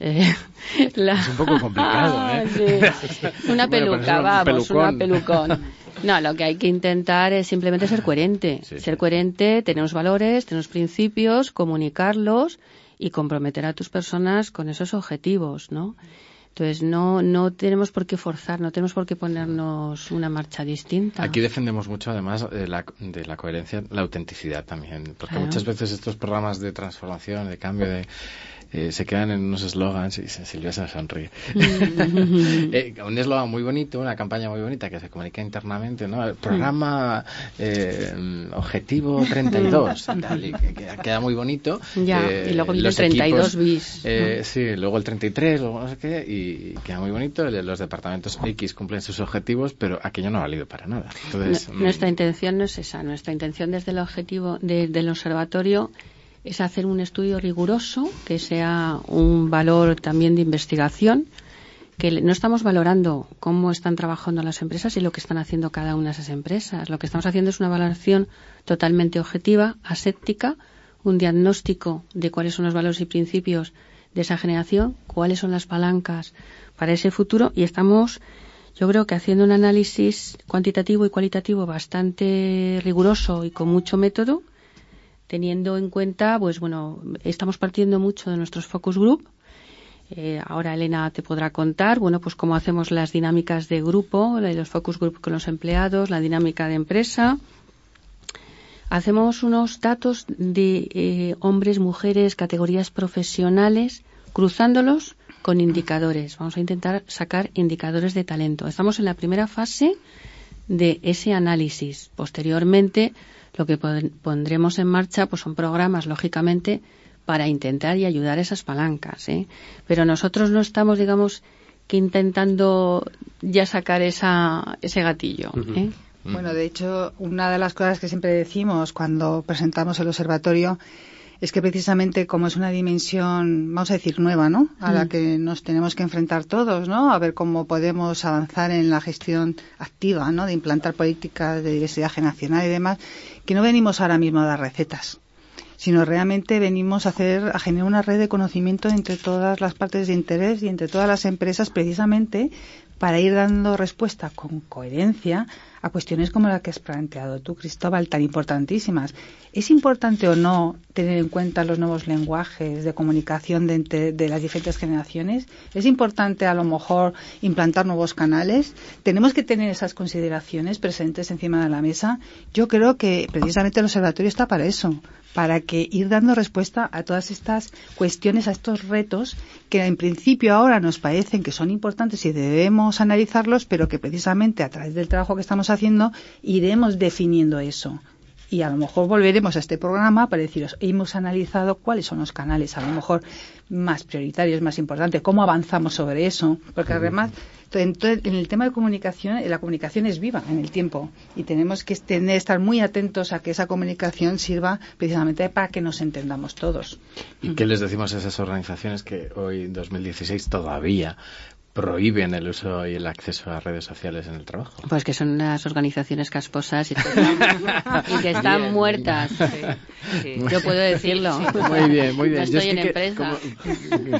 eh, (laughs) Es un poco complicado, (laughs) ¿eh? (laughs) Una peluca, vamos, una pelucón. No, lo que hay que intentar es simplemente ser coherente. Ser coherente, tener unos valores, tener unos principios, comunicarlos y comprometer a tus personas con esos objetivos, ¿no? Entonces, no, no tenemos por qué forzar, no tenemos por qué ponernos una marcha distinta. Aquí defendemos mucho, además, de la, de la coherencia, la autenticidad también. Porque muchas veces estos programas de transformación, de cambio de eh, se quedan en unos eslogans y Silvia se sonríe. (laughs) eh, un eslogan muy bonito, una campaña muy bonita que se comunica internamente, ¿no? El programa eh, Objetivo 32 y (laughs) tal, y que, queda muy bonito. Ya, y luego viene el 32 bis. Sí, luego el 33, luego no sé qué, y queda muy bonito. Los departamentos X cumplen sus objetivos, pero aquello no ha valido para nada. Entonces, nuestra mm, intención no es esa. Nuestra intención desde el objetivo del observatorio es hacer un estudio riguroso, que sea un valor también de investigación, que no estamos valorando cómo están trabajando las empresas y lo que están haciendo cada una de esas empresas. Lo que estamos haciendo es una valoración totalmente objetiva, aséptica, un diagnóstico de cuáles son los valores y principios de esa generación, cuáles son las palancas para ese futuro y estamos, yo creo que haciendo un análisis cuantitativo y cualitativo bastante riguroso y con mucho método, teniendo en cuenta, pues bueno, estamos partiendo mucho de nuestros focus group. Eh, ahora Elena te podrá contar, bueno, pues cómo hacemos las dinámicas de grupo, los focus group con los empleados, la dinámica de empresa. Hacemos unos datos de eh, hombres, mujeres, categorías profesionales, cruzándolos con indicadores. Vamos a intentar sacar indicadores de talento. Estamos en la primera fase de ese análisis. Posteriormente, lo que pondremos en marcha pues son programas, lógicamente, para intentar y ayudar a esas palancas. ¿eh? Pero nosotros no estamos, digamos, que intentando ya sacar esa, ese gatillo. ¿eh? Bueno, de hecho, una de las cosas que siempre decimos cuando presentamos el observatorio es que precisamente como es una dimensión, vamos a decir, nueva, ¿no? A la que nos tenemos que enfrentar todos, ¿no? A ver cómo podemos avanzar en la gestión activa, ¿no? De implantar políticas de diversidad generacional y demás, que no venimos ahora mismo a dar recetas, sino realmente venimos a hacer, a generar una red de conocimiento entre todas las partes de interés y entre todas las empresas precisamente para ir dando respuesta con coherencia a cuestiones como la que has planteado tú, Cristóbal, tan importantísimas. ¿Es importante o no tener en cuenta los nuevos lenguajes de comunicación de, de, las diferentes generaciones? ¿Es importante a lo mejor implantar nuevos canales? ¿Tenemos que tener esas consideraciones presentes encima de la mesa? Yo creo que precisamente el observatorio está para eso, para que ir dando respuesta a todas estas cuestiones, a estos retos que en principio ahora nos parecen que son importantes y debemos analizarlos, pero que precisamente a través del trabajo que estamos haciendo iremos definiendo eso y a lo mejor volveremos a este programa para deciros, hemos analizado cuáles son los canales a lo mejor más prioritarios, más importantes, cómo avanzamos sobre eso, porque además en, el tema de comunicación, la comunicación es viva en el tiempo y tenemos que tener, estar muy atentos a que esa comunicación sirva precisamente para que nos entendamos todos. ¿Y qué les decimos a esas organizaciones que hoy, en 2016, todavía prohíben el uso y el acceso a redes sociales en el trabajo. Pues que son unas organizaciones casposas y, que están muertas. Yo puedo decirlo. Muy bien, muy bien. No estoy en empresa.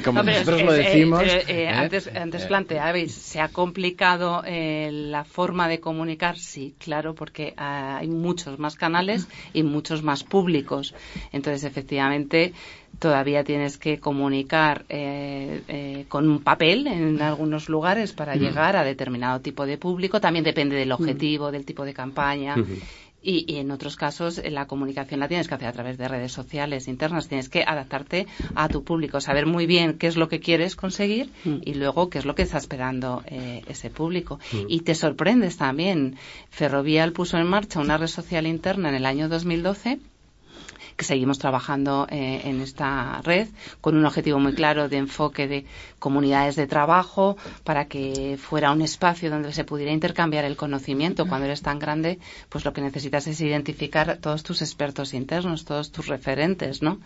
Como, (laughs) nosotros lo decimos. Eh, ¿eh? antes, antes planteabais, ¿se ha complicado eh, la forma de comunicar? Sí, claro, porque hay muchos más canales y muchos más públicos. Entonces, efectivamente, todavía tienes que comunicar eh, eh, con un papel en algunos lugares para llegar a determinado tipo de público. También depende del objetivo, del tipo de campaña. Y, en otros casos la comunicación la tienes que hacer a través de redes sociales internas. Tienes que adaptarte a tu público, saber muy bien qué es lo que quieres conseguir y luego qué es lo que está esperando eh, ese público. Y te sorprendes también. Ferrovial puso en marcha una red social interna en el año 2012 que seguimos trabajando eh, en esta red con un objetivo muy claro de enfoque de comunidades de trabajo para que fuera un espacio donde se pudiera intercambiar el conocimiento. Cuando eres tan grande, pues lo que necesitas es identificar todos tus expertos internos, todos tus referentes, ¿no?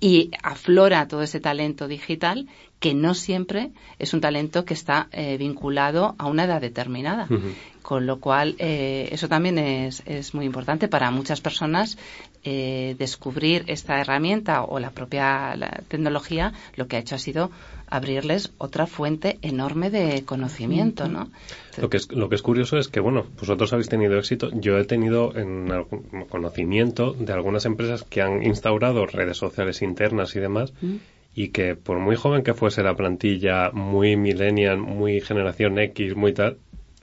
y aflora todo ese talento digital que no siempre es un talento que está eh, vinculado a una edad determinada. Con lo cual, eh, eso también es, es, muy importante para muchas personas eh, descubrir esta herramienta o la propia tecnología. Lo que ha hecho ha sido abrirles otra fuente enorme de conocimiento, ¿no? Lo que, es, lo que es curioso es que, bueno, vosotros habéis tenido éxito. Yo he tenido en conocimiento de algunas empresas que han instaurado redes sociales internas y demás y que por muy joven que fuese la plantilla, muy millennial, muy generación X, muy tal,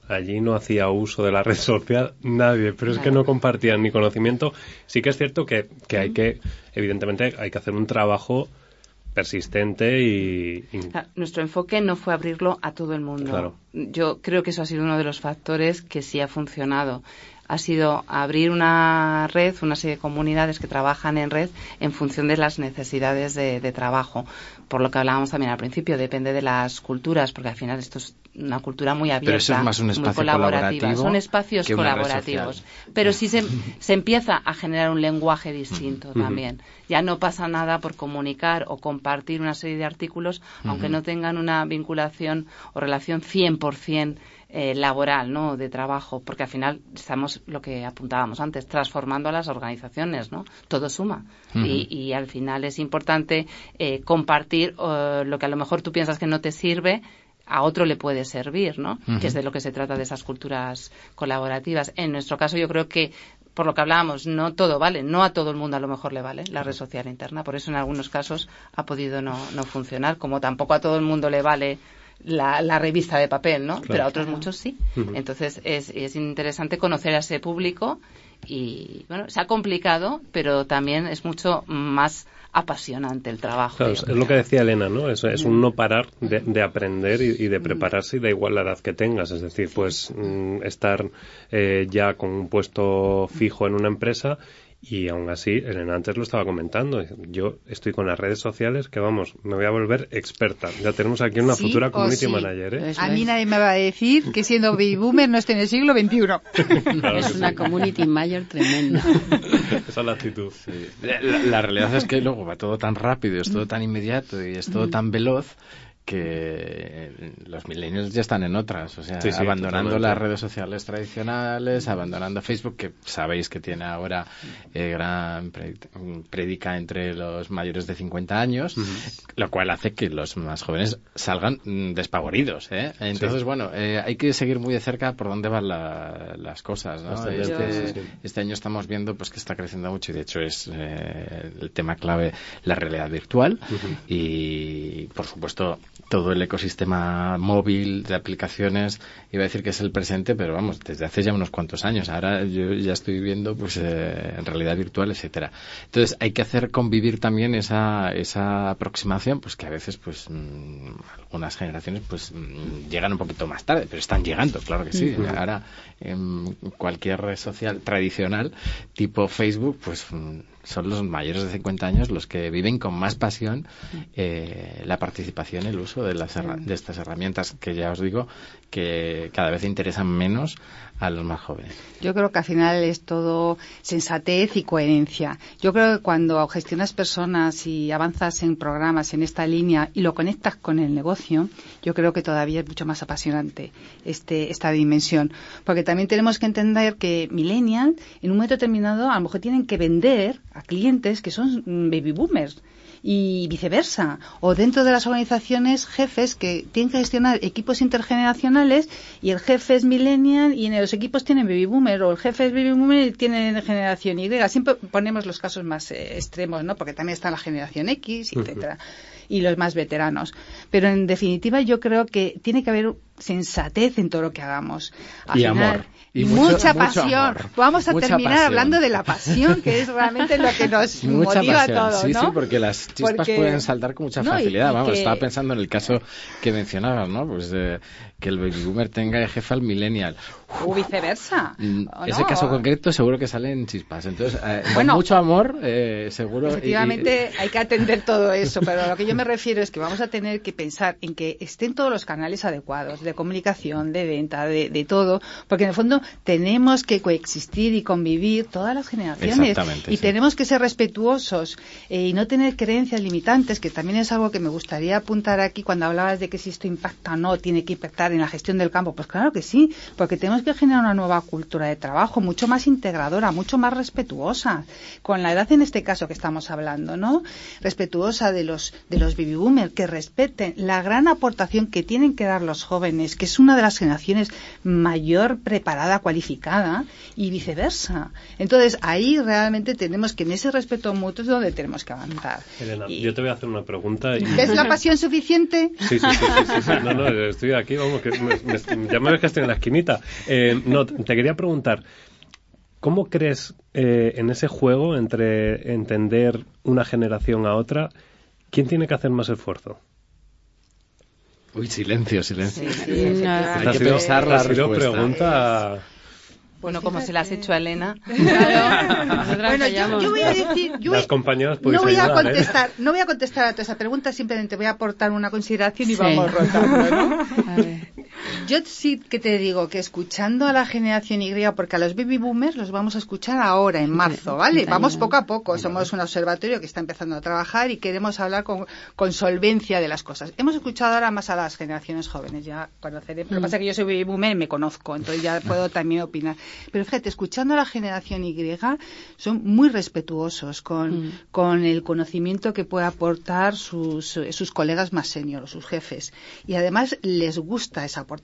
allí no hacía uso de la red social nadie, pero es que no compartían ni conocimiento. Sí que es cierto que, que hay que, evidentemente, hay que hacer un trabajo persistente y, nuestro enfoque no fue abrirlo a todo el mundo. Yo creo que eso ha sido uno de los factores que sí ha funcionado ha sido abrir una red, una serie de comunidades que trabajan en red en función de las necesidades de, trabajo. Por lo que hablábamos también al principio, depende de las culturas, porque al final esto es una cultura muy abierta, más un espacio muy colaborativa. Son espacios colaborativos. Pero sí se, se, empieza a generar un lenguaje distinto también. Ya no pasa nada por comunicar o compartir una serie de artículos, aunque no tengan una vinculación o relación 100% eh, laboral, ¿no? De trabajo, porque al final estamos, lo que apuntábamos antes, transformando a las organizaciones, ¿no? Todo suma. y, y, al final es importante eh, compartir lo que a lo mejor tú piensas que no te sirve, a otro le puede servir, ¿no? Que es de lo que se trata de esas culturas colaborativas. En nuestro caso, yo creo que por lo que hablábamos, no todo vale, no a todo el mundo a lo mejor le vale la red social interna, por eso en algunos casos ha podido no, no funcionar, como tampoco a todo el mundo le vale la, la revista de papel, ¿no? Pero a otros muchos sí. Entonces es, es interesante conocer a ese público y, bueno, se ha complicado, pero también es mucho más apasionante el trabajo. es lo que decía Elena, ¿no? Es, es un no parar de, aprender y, de prepararse y da igual la edad que tengas. Es decir, pues mm, estar eh, ya con un puesto fijo en una empresa y aún así, Elena antes lo estaba comentando. Yo estoy con las redes sociales que, vamos, me voy a volver experta. Ya tenemos aquí una futura community manager. ¿eh? A mí nadie me va a decir que siendo baby boomer no estoy en el siglo XXI. (laughs) es una community manager tremenda. (laughs) Esa es la actitud. La, realidad es que luego va todo tan rápido, es todo tan inmediato y es todo tan veloz que los millennials ya están en otras, o sea, abandonando las redes sociales tradicionales, abandonando Facebook, que sabéis que tiene ahora eh, gran predica entre los mayores de 50 años, lo cual hace que los más jóvenes salgan mm, despavoridos. ¿eh? Entonces, bueno, eh, hay que seguir muy de cerca por dónde van las cosas. ¿no? Este, este, año estamos viendo pues que está creciendo mucho y de hecho es eh, el tema clave la realidad virtual y, por supuesto, todo el ecosistema móvil de aplicaciones, iba a decir que es el presente, pero vamos, desde hace ya unos cuantos años. Ahora yo ya estoy viviendo pues eh, en realidad virtual, etcétera. Entonces hay que hacer convivir también esa, esa aproximación, pues que a veces pues mm, algunas generaciones pues mm, llegan un poquito más tarde, pero están llegando, claro que sí. Ahora en cualquier red social tradicional tipo Facebook, pues mm, son los mayores de 50 años los que viven con más pasión eh, la participación, el uso de, las de estas herramientas que ya os digo que cada vez interesan menos a los más jóvenes. Yo creo que al final es todo sensatez y coherencia. Yo creo que cuando gestionas personas y avanzas en programas en esta línea y lo conectas con el negocio, yo creo que todavía es mucho más apasionante este, esta dimensión. Porque también tenemos que entender que millennial, en un momento determinado, a lo mejor tienen que vender a clientes que son baby boomers y viceversa. O dentro de las organizaciones, jefes que tienen que gestionar equipos intergeneracionales y el jefe es millennial y en los equipos tienen baby boomer o el jefe es baby boomer y tiene generación Y. Siempre ponemos los casos más eh, extremos, ¿no? Porque también está la generación X, etcétera, y los más veteranos. Pero en definitiva yo creo que tiene que haber sensatez en todo lo que hagamos. y amor. Y mucha pasión. Vamos a terminar hablando de la pasión, que es realmente lo que nos (laughs) motiva a todos. Sí, sí, porque las chispas pueden saltar con mucha facilidad. Vamos, estaba pensando en el caso que mencionabas, ¿no? Pues de que el baby boomer tenga de jefe al millennial. o viceversa. Mm, ese caso concreto seguro que salen chispas. Entonces, eh, con mucho amor, eh, seguro. Efectivamente, hay que atender todo eso, pero lo que yo me (laughs) refiero es que vamos a tener que pensar en que estén todos los canales adecuados de comunicación, de venta, de, de todo, porque en el fondo tenemos que coexistir y convivir todas las generaciones y tenemos que ser respetuosos eh, y no tener creencias limitantes, que también es algo que me gustaría apuntar aquí cuando hablabas de que si esto impacta o no, tiene que impactar en la gestión del campo. Pues claro que sí, porque tenemos que generar una nueva cultura de trabajo mucho más integradora, mucho más respetuosa, con la edad en este caso que estamos hablando, ¿no? Respetuosa de los, de los baby boomers, que respeten la gran aportación que tienen que dar los jóvenes, que es una de las generaciones mayor preparada, cualificada, y viceversa. Entonces, ahí realmente tenemos que en ese respeto mutuo es donde tenemos que avanzar. Elena, yo te voy a hacer una pregunta. ¿Es la pasión suficiente? Sí, sí, sí, No, no, estoy aquí, vamos, que ya me ves que estoy en la esquinita. Eh, no, te quería preguntar, ¿cómo crees eh, en ese juego entre entender una generación a otra, quién tiene que hacer más esfuerzo? Uy, silencio, silencio. Hay que pensar la pregunta bueno, como se la has hecho a Elena. (laughs) bueno, yo, voy a decir, yo Las compañeras no voy a ¿eh? contestar, no voy a contestar a toda esa pregunta, simplemente voy a aportar una consideración y vamos rotando, ¿no? (laughs) yo sí que te digo que escuchando a la generación Y, porque a los baby boomers los vamos a escuchar ahora, en marzo, ¿vale? Vamos poco a poco. Somos un observatorio que está empezando a trabajar y queremos hablar con, con solvencia de las cosas. Hemos escuchado ahora más a las generaciones jóvenes, ya conoceré. Lo que pasa es que yo soy baby boomer y me conozco, entonces ya puedo también opinar. Pero fíjate, escuchando a la generación Y, son muy respetuosos con, con el conocimiento que puede aportar sus, sus colegas más senior, sus jefes. Y además les gusta esa aportación.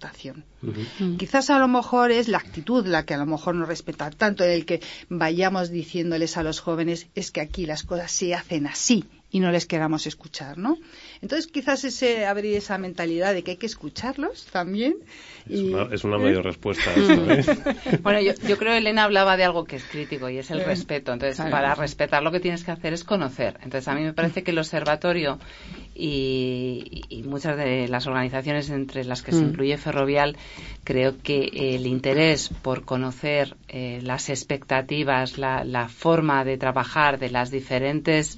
Quizás a lo mejor es la actitud la que a lo mejor no respeta tanto, el que vayamos diciéndoles a los jóvenes es que aquí las cosas se hacen así y no les queramos escuchar, ¿no? Entonces, quizás ese abrir esa mentalidad de que hay que escucharlos también. Es, una, es una mayor respuesta ¿eh? (laughs) bueno, yo, yo, creo que Elena hablaba de algo que es crítico y es el respeto. Entonces, para respetar lo que tienes que hacer es conocer. Entonces, a mí me parece que el observatorio y, y muchas de las organizaciones entre las que se incluye Ferrovial, creo que el interés por conocer eh, las expectativas, la, la forma de trabajar de las diferentes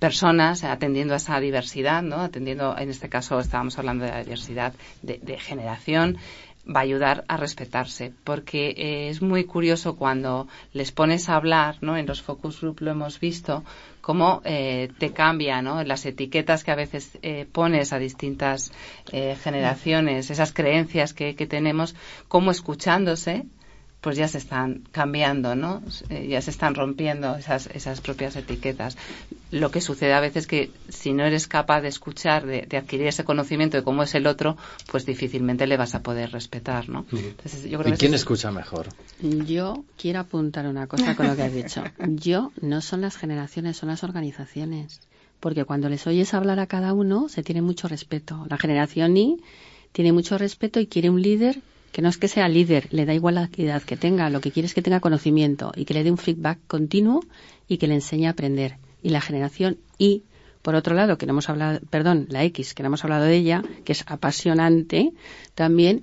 personas atendiendo a esa diversidad, ¿no? Atendiendo, en este caso estábamos hablando de la diversidad de, de generación, va a ayudar a respetarse, porque eh, es muy curioso cuando les pones a hablar, ¿no? En los focus group lo hemos visto, cómo eh, te cambia, ¿no? Las etiquetas que a veces eh, pones a distintas eh, generaciones, esas creencias que, que tenemos, cómo escuchándose, pues ya se están cambiando, ¿no? Eh, ya se están rompiendo esas, esas propias etiquetas. Lo que sucede a veces que si no eres capaz de escuchar, de, de, adquirir ese conocimiento de cómo es el otro, pues difícilmente le vas a poder respetar, ¿no? Entonces, yo creo ¿Y quién es... escucha mejor? Yo quiero apuntar una cosa con lo que has dicho. (laughs) Yo no son las generaciones, son las organizaciones. Porque cuando les oyes hablar a cada uno, se tiene mucho respeto. La generación Y tiene mucho respeto y quiere un líder que no es que sea líder, le da igual la edad que tenga, lo que quiere es que tenga conocimiento y que le dé un feedback continuo y que le enseñe a aprender. Y la generación Y, por otro lado, que no hemos hablado, perdón, la X, que no hemos hablado de ella, que es apasionante también,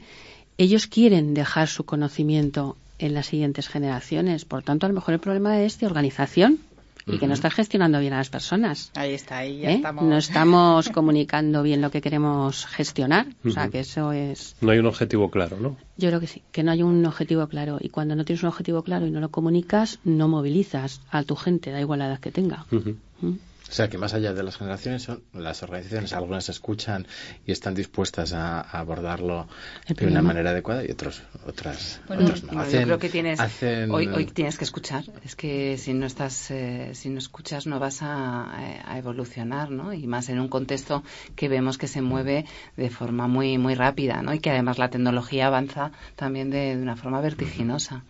ellos quieren dejar su conocimiento en las siguientes generaciones. Por tanto, a lo mejor el problema es de organización y que no está gestionando bien a las personas. Ahí está, ahí ya ¿Eh? estamos. No estamos (laughs) comunicando bien lo que queremos gestionar. O sea, que eso es. No hay un objetivo claro, ¿no? Yo creo que sí, que no hay un objetivo claro. Y cuando no tienes un objetivo claro y no lo comunicas, no movilizas a tu gente, da igual la edad que tenga. ¿Mm? O sea, que más allá de las generaciones, son las organizaciones, algunas escuchan y están dispuestas a, a abordarlo de una manera adecuada y otros, otras, bueno, no. Hacen, yo creo que tienes, hacen... hoy, hoy tienes que escuchar. Es que si no estás, eh, si no escuchas no vas a, a, evolucionar, ¿no? Y más en un contexto que vemos que se mueve de forma muy, muy rápida, ¿no? Y que además la tecnología avanza también de, de una forma vertiginosa.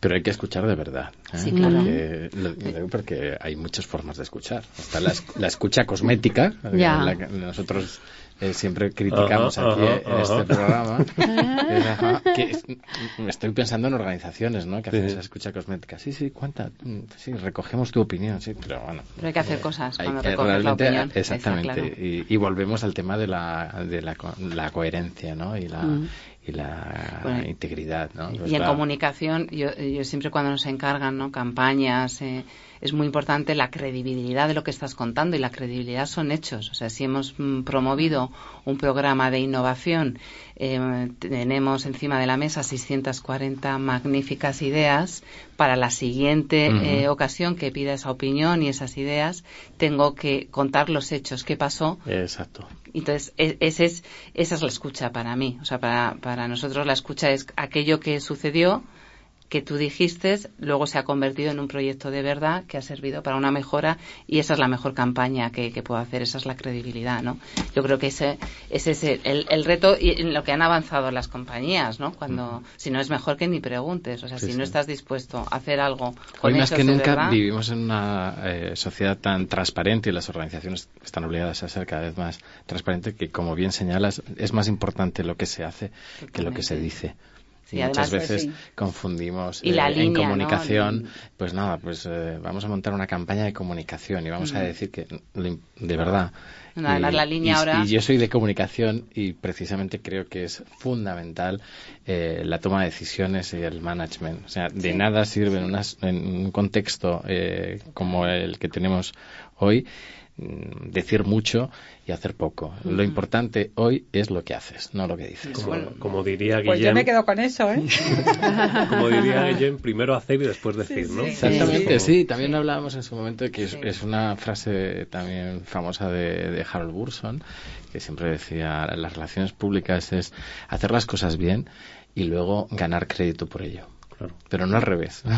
Pero hay que escuchar de verdad. ¿eh? Sí, claro. Porque, lo, porque hay muchas formas de escuchar. Está la, la escucha cosmética, Ya. la que nosotros eh, siempre criticamos Ajá, aquí ajá, eh, en este ajá. programa. (laughs) Es, ajá, que es- estoy pensando en organizaciones, ¿no? Que hacen Sí. esa escucha cosmética. Sí, sí, cuenta. mm, Sí, recogemos tu opinión, sí, pero bueno. Pero hay que hacer cosas Hay cuando que recoges la opinión. Exactamente. Está claro. y, y volvemos al tema de la, de la, co- la coherencia, ¿no? Y la, Mm. y la Bueno, integridad, ¿no? Pues y en claro. comunicación, yo, yo siempre cuando nos encargan ¿no? campañas, eh, es muy importante la credibilidad de lo que estás contando y la credibilidad son hechos. O sea, si hemos mm, promovido un programa de innovación, eh, tenemos encima de la mesa 640 magníficas ideas, para la siguiente eh, ocasión que pida esa opinión y esas ideas, tengo que contar los hechos, qué pasó, Exacto. entonces, e- ese es, esa es la escucha para mí. O sea, para, para nosotros la escucha es aquello que sucedió, que tú dijiste, luego se ha convertido en un proyecto de verdad que ha servido para una mejora y esa es la mejor campaña que, que puedo hacer, esa es la credibilidad, ¿no? Yo creo que ese, ese es el, el- reto y en lo que han avanzado las compañías, ¿no? Cuando, si no es mejor que ni preguntes, o sea, Sí, si sí. no estás dispuesto a hacer algo con Hoy más que nunca verdad, vivimos en una eh, sociedad tan transparente y las organizaciones están obligadas a ser cada vez más transparentes que, como bien señalas, es más importante lo que se hace que lo que se dice. Y muchas veces sí. confundimos Y la eh, en comunicación, pues nada, pues eh, vamos a montar una campaña de comunicación y vamos a Ujú. decir que de verdad. No, además la línea y- ahora- y yo soy de comunicación y precisamente creo que es fundamental eh, la toma de decisiones y el management. O sea, de Sí. nada sirve en, unas- en un contexto eh, como el que tenemos hoy mm, decir mucho y hacer poco. Lo importante hoy es lo que haces, no lo que dices. Como, diría Guillem. Pues yo me quedo con eso, ¿eh? (laughs) como diría Guillem, primero hacer y después decir, ¿no? Exactamente, sí. También hablábamos en su momento de que es, una frase también famosa de, de Harold Burson, que siempre decía, las relaciones públicas es hacer las cosas bien y luego ganar crédito por ello. Pero no al revés. (laughs)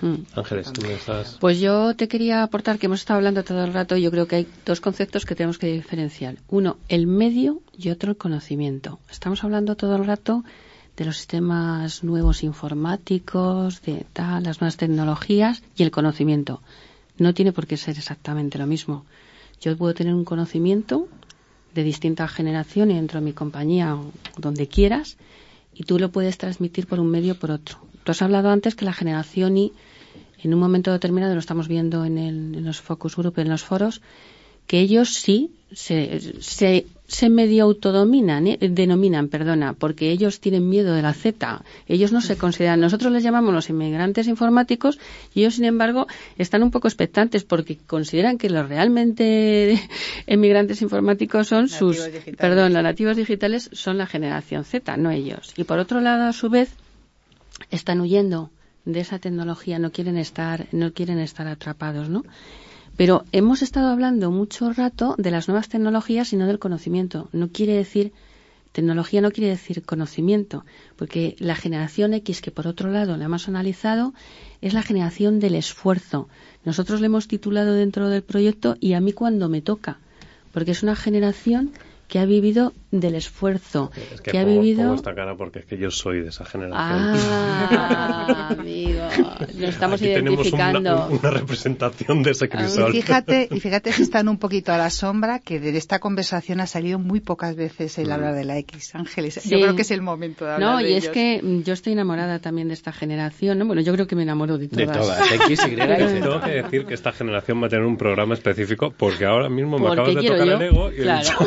Mm. Ángeles, tú me estás... Pues yo te quería aportar que hemos estado hablando todo el rato y yo creo que hay dos conceptos que tenemos que diferenciar. Uno, el medio y otro, el conocimiento. Estamos hablando todo el rato de los sistemas nuevos informáticos, de tal, las nuevas tecnologías y el conocimiento. No tiene por qué ser exactamente lo mismo. Yo puedo tener un conocimiento de distinta generación y dentro de mi compañía o donde quieras y tú lo puedes transmitir por un medio o por otro. Tú has hablado antes que la generación Y, en un momento determinado, lo estamos viendo en, en los focus group, en los foros, que ellos sí se, se, se medio autodominan, ¿eh? denominan, perdona, porque ellos tienen miedo de la Z. Ellos no se consideran, nosotros les llamamos los inmigrantes informáticos y ellos, sin embargo, están un poco expectantes porque consideran que los realmente (laughs) inmigrantes informáticos son sus, perdón, los nativos digitales son la generación Z, no ellos. Y por otro lado, a su vez, están huyendo de esa tecnología, no quieren estar, no quieren estar atrapados, ¿no? Pero hemos estado hablando mucho rato de las nuevas tecnologías y no del conocimiento. No quiere decir, tecnología no quiere decir conocimiento, porque la generación X, que por otro lado la hemos analizado, es la generación del esfuerzo. Nosotros le hemos titulado dentro del proyecto y a mí cuando me toca, porque es una generación que ha vivido del esfuerzo, que, ha vivido esta cara porque es que yo soy de esa generación. Ah, (laughs) amigo, nos estamos identificando. Tenemos una, representación de ese crisol. Y fíjate, y (laughs) fíjate si están un poquito a la sombra que de esta conversación ha salido muy pocas veces el mm. hablar de la X, Ángeles. Yo creo que es el momento de hablar No, y es que yo estoy enamorada también de esta generación, ¿no? Bueno, yo creo que me enamoro de todas. De todas, X, Y, (laughs) Tengo que decir que esta generación va a tener un programa específico porque ahora mismo me acabas de tocar el ego y claro.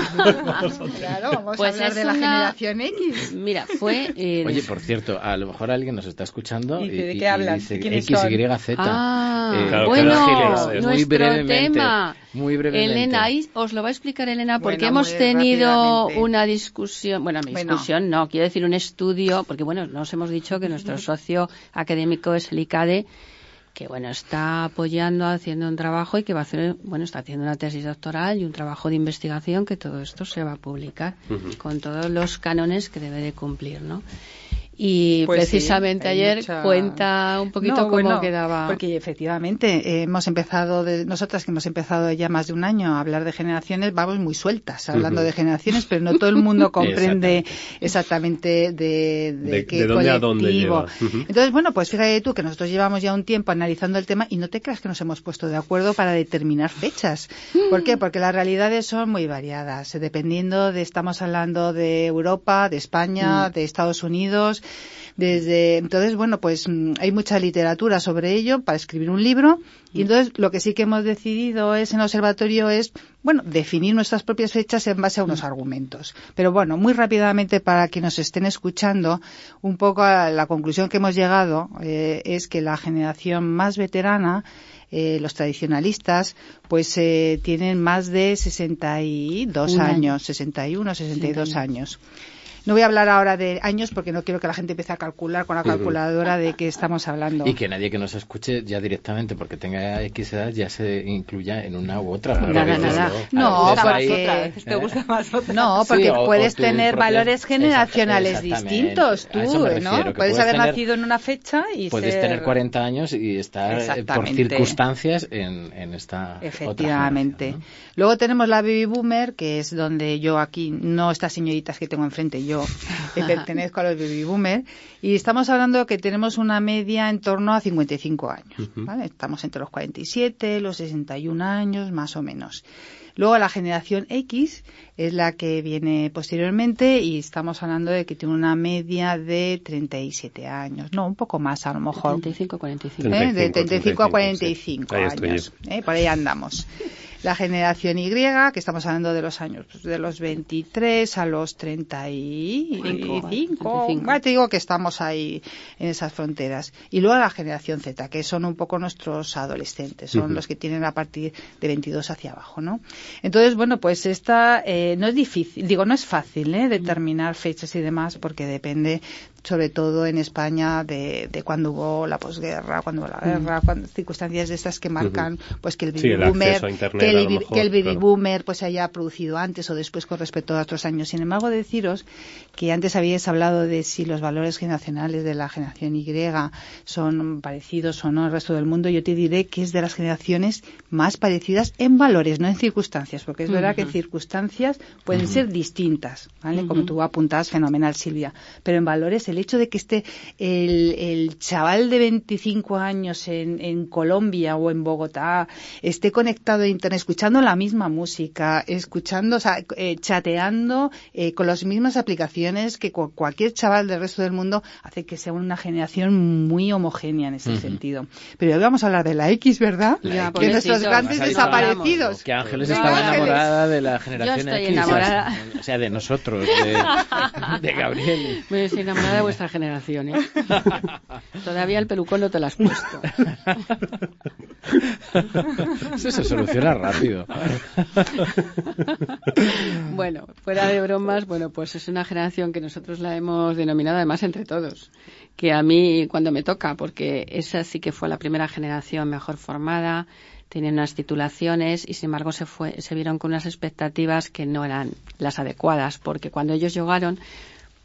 (laughs) claro, vamos a pues hablar de la generación X. Mira, fue... Eh, Oye, por cierto, a lo mejor alguien nos está escuchando y, ¿de qué hablan? X, Y, Z. Ah, eh, bueno, muy brevemente, tema. Muy brevemente. Elena, os lo va a explicar Elena porque hemos tenido una discusión, bueno, mi discusión no, quiero decir un estudio, porque bueno, nos hemos dicho que nuestro (laughs) socio académico es el ICADE que bueno está apoyando haciendo un trabajo y que va a hacer bueno está haciendo una tesis doctoral y un trabajo de investigación que todo esto se va a publicar con todos los cánones que debe de cumplir no y pues precisamente ayer cuenta un poquito cómo quedaba. Porque efectivamente hemos empezado, de, nosotras que hemos empezado ya más de un año a hablar de generaciones, vamos muy sueltas hablando de generaciones, pero no todo el mundo (laughs) comprende exactamente de, de, qué dónde a dónde lleva. Entonces, bueno, pues fíjate tú que nosotros llevamos ya un tiempo analizando el tema y no te creas que nos hemos puesto de acuerdo para determinar fechas. ¿Por qué? Porque las realidades son muy variadas, dependiendo de, estamos hablando de Europa, de España, mm. de Estados Unidos, desde entonces, bueno, pues mm, hay mucha literatura sobre ello para escribir un libro y entonces lo que sí que hemos decidido es en el observatorio es, bueno, definir nuestras propias fechas en base a unos argumentos. Pero bueno, muy rápidamente para que nos estén escuchando, un poco a la conclusión que hemos llegado eh, es que la generación más veterana eh, los tradicionalistas, pues eh, tienen más de 62 años, 61, 62 años. No voy a hablar ahora de años porque no quiero que la gente empiece a calcular con la calculadora de qué estamos hablando. Y que nadie que nos escuche ya directamente porque tenga X edad ya se incluya en una u otra. Nada, nada. No, porque, te gusta más otra. No, porque puedes tener valores generacionales distintos tú, ¿no? Puedes, haber nacido en una fecha y Puedes tener 40 años y estar eh, por circunstancias en, en esta Efectivamente. Luego tenemos la baby boomer, que es donde yo aquí, no estas señoritas que tengo enfrente, yo (laughs) pertenezco a los baby boomers, y estamos hablando que tenemos una media en torno a 55 años. ¿vale? Estamos entre los 47, los 61 años, más o menos. Luego la generación X es la que viene posteriormente y estamos hablando de que tiene una media de 37 años, no, un poco más a lo mejor. 35 45. ¿Eh? De 35, a 45 años. ¿eh? Por ahí andamos. La generación Y, que estamos hablando de los años pues, de los 23 a los 35. Bueno, te digo que estamos ahí en esas fronteras. Y luego la generación Z, que son un poco nuestros adolescentes, son los que tienen a partir de 22 hacia abajo, ¿no? Entonces, bueno, pues esta eh, no es difícil, digo, no es fácil, ¿eh? Determinar fechas y demás, porque depende sobre todo en España de, de cuando hubo la posguerra, cuando hubo la guerra, cuando, circunstancias de estas que marcan pues que el baby boomer, que el, que el baby boomer pues se haya producido antes o después con respecto a otros años. Sin embargo, deciros que antes habíais hablado de si los valores generacionales de la generación Y son parecidos o no al resto del mundo. Yo te diré que es de las generaciones más parecidas en valores, no en circunstancias, porque es verdad que circunstancias pueden ser distintas, ¿vale? Como tú apuntas, fenomenal, Silvia. Pero en valores el el hecho de que esté el, chaval de 25 años en, Colombia o en Bogotá esté conectado a Internet, escuchando la misma música, escuchando, o sea, eh, chateando eh, con las mismas aplicaciones que cualquier chaval del resto del mundo, hace que sea una generación muy homogénea en ese sentido. Pero hoy vamos a hablar de la X, ¿verdad? de nuestros grandes desaparecidos. Que Ángeles estaba enamorada de la generación X. O sea, de nosotros, de, de Gabriel. (laughs) Me estoy enamorada vuestra generación, ¿eh? (laughs) Todavía el pelucón no te lo has puesto. (laughs) Eso se soluciona rápido. (laughs) bueno, fuera de bromas, bueno, pues es una generación que nosotros la hemos denominado además entre todos. Que a mí, cuando me toca, porque esa sí que fue la primera generación mejor formada, tenían unas titulaciones y sin embargo se, fue, se vieron con unas expectativas que no eran las adecuadas, porque cuando ellos llegaron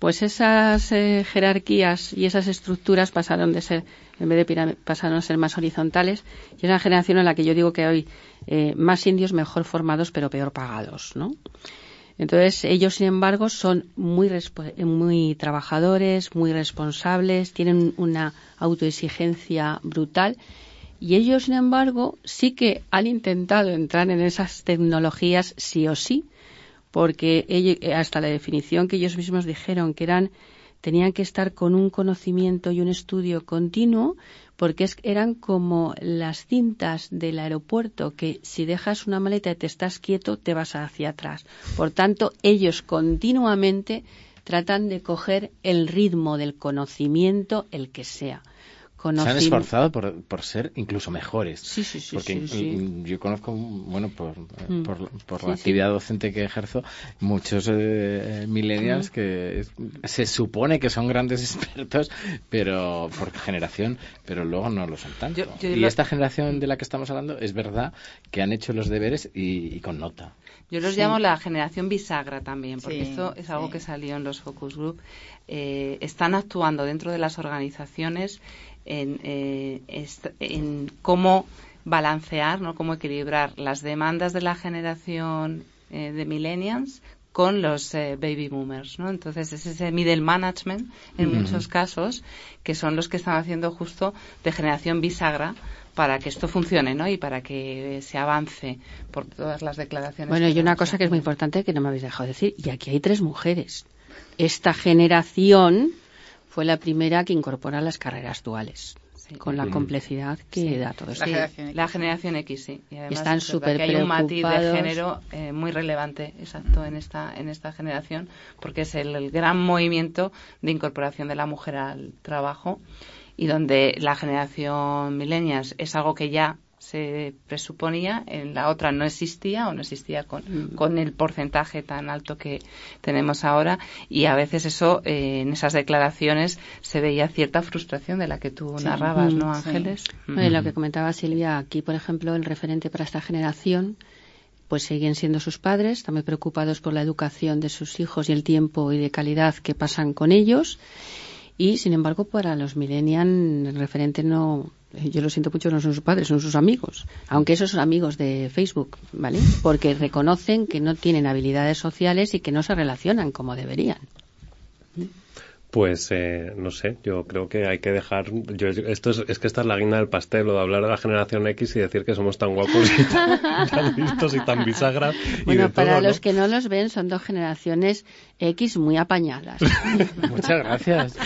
pues esas eh, jerarquías y esas estructuras pasaron de ser, en vez de pasaron a ser más horizontales. Y es una generación en la que yo digo que hoy eh, más indios mejor formados pero peor pagados, ¿no? Entonces, ellos, sin embargo, son muy, muy trabajadores, muy responsables, tienen una autoexigencia brutal y ellos, sin embargo, sí que han intentado entrar en esas tecnologías sí o sí, porque eh, hasta la definición que ellos mismos dijeron que eran tenían que estar con un conocimiento y un estudio continuo porque eran como las cintas del aeropuerto que si dejas una maleta y te estás quieto te vas hacia atrás. Por tanto, ellos continuamente tratan de coger el ritmo del conocimiento, el que sea. Se han esforzado por, por, ser incluso mejores. Sí, sí, sí. Porque yo conozco, bueno, por, mm. por, la actividad docente que ejerzo, muchos eh, millennials mm. que se supone que son grandes (laughs) expertos, pero por generación, pero luego no lo son tanto. y esta generación de la que estamos hablando es verdad que han hecho los deberes y, con nota. Yo los llamo la generación bisagra también, porque esto es algo que salió en los focus group. Eh, están actuando dentro de las organizaciones en, eh, en cómo balancear, ¿no? cómo equilibrar las demandas de la generación eh, de millennials con los eh, baby boomers, ¿no? Entonces es ese middle management en muchos casos que son los que están haciendo justo de generación bisagra para que esto funcione, ¿no? Y para que se avance por todas las declaraciones. Bueno, y una cosa que es muy importante que no me habéis dejado decir, y aquí hay tres mujeres. Esta generación fue la primera que incorpora las carreras duales. con la complejidad que da todo esto. La generación, X, sí. Y además Están súper Hay un matiz de género eh, muy relevante, exacto, en esta, en esta generación, porque es el, gran movimiento de incorporación de la mujer al trabajo y donde la generación millennials es algo que ya se presuponía, en la otra no existía o no existía con, mm. con el porcentaje tan alto que tenemos ahora y a veces eso, eh, en esas declaraciones, se veía cierta frustración de la que tú narrabas, ¿no, mm, Ángeles? lo que comentaba Silvia, aquí, por ejemplo, el referente para esta generación pues siguen siendo sus padres, están muy preocupados por la educación de sus hijos y el tiempo y de calidad que pasan con ellos. Y, sin embargo, para los millennials, el referente no, yo lo siento mucho, no son sus padres, son sus amigos. Aunque esos son amigos de Facebook, ¿vale? Porque reconocen que no tienen habilidades sociales y que no se relacionan como deberían. Pues eh, no sé, yo creo que hay que dejar. Yo, esto es, es que esta es la guinda del pastel, lo de hablar de la generación X y decir que somos tan guapos y tan, (laughs) tan listos y tan bisagras. y Bueno, de para todo, ¿no? los que no los ven, son dos generaciones X muy apañadas. (laughs) Muchas gracias.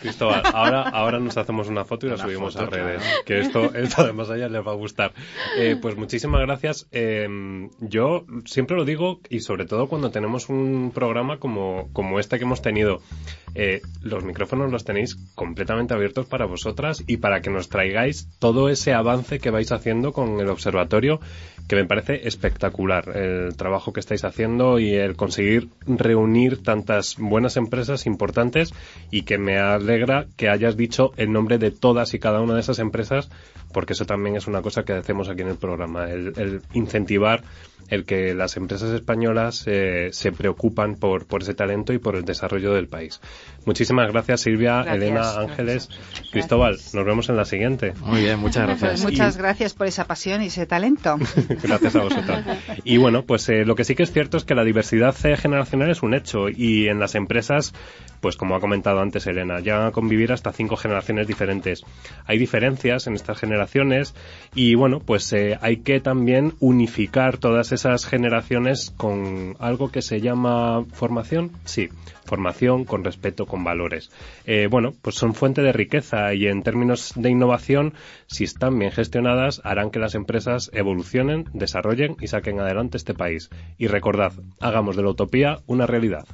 Cristóbal, ahora, ahora nos hacemos una foto y la subimos foto, a redes. claro. Que esto, esto además a ella les va a gustar. Eh, pues muchísimas gracias. Eh, yo siempre lo digo y sobre todo cuando tenemos un programa como, como este que hemos tenido. Eh, los micrófonos los tenéis completamente abiertos para vosotras y para que nos traigáis todo ese avance que vais haciendo con el observatorio, que me parece espectacular el trabajo que estáis haciendo y el conseguir reunir tantas buenas empresas importantes y que me alegra que hayas dicho el nombre de todas y cada una de esas empresas, porque eso también es una cosa que hacemos aquí en el programa, el, incentivar el que las empresas españolas eh, se preocupan por, por ese talento y por el desarrollo del país. Muchísimas gracias Silvia, Gracias. Elena, Ángeles, Cristóbal. Nos vemos en la siguiente. Muy bien, muchas Pues gracias. muchas gracias por esa pasión y ese talento. (laughs) Gracias a vosotros. Y bueno, pues eh, lo que sí que es cierto es que la diversidad generacional es un hecho y en las empresas, pues como ha comentado antes Elena, ya a convivir hasta cinco generaciones diferentes. Hay diferencias en estas generaciones y bueno, pues eh, hay que también unificar todas esas generaciones con algo que se llama formación. Sí, formación con respeto, con valores. Eh, bueno, pues son fuente de riqueza y en términos de innovación, si están bien gestionadas, harán que las empresas evolucionen, desarrollen y saquen adelante este país. Y recordad, hagamos de la utopía una realidad.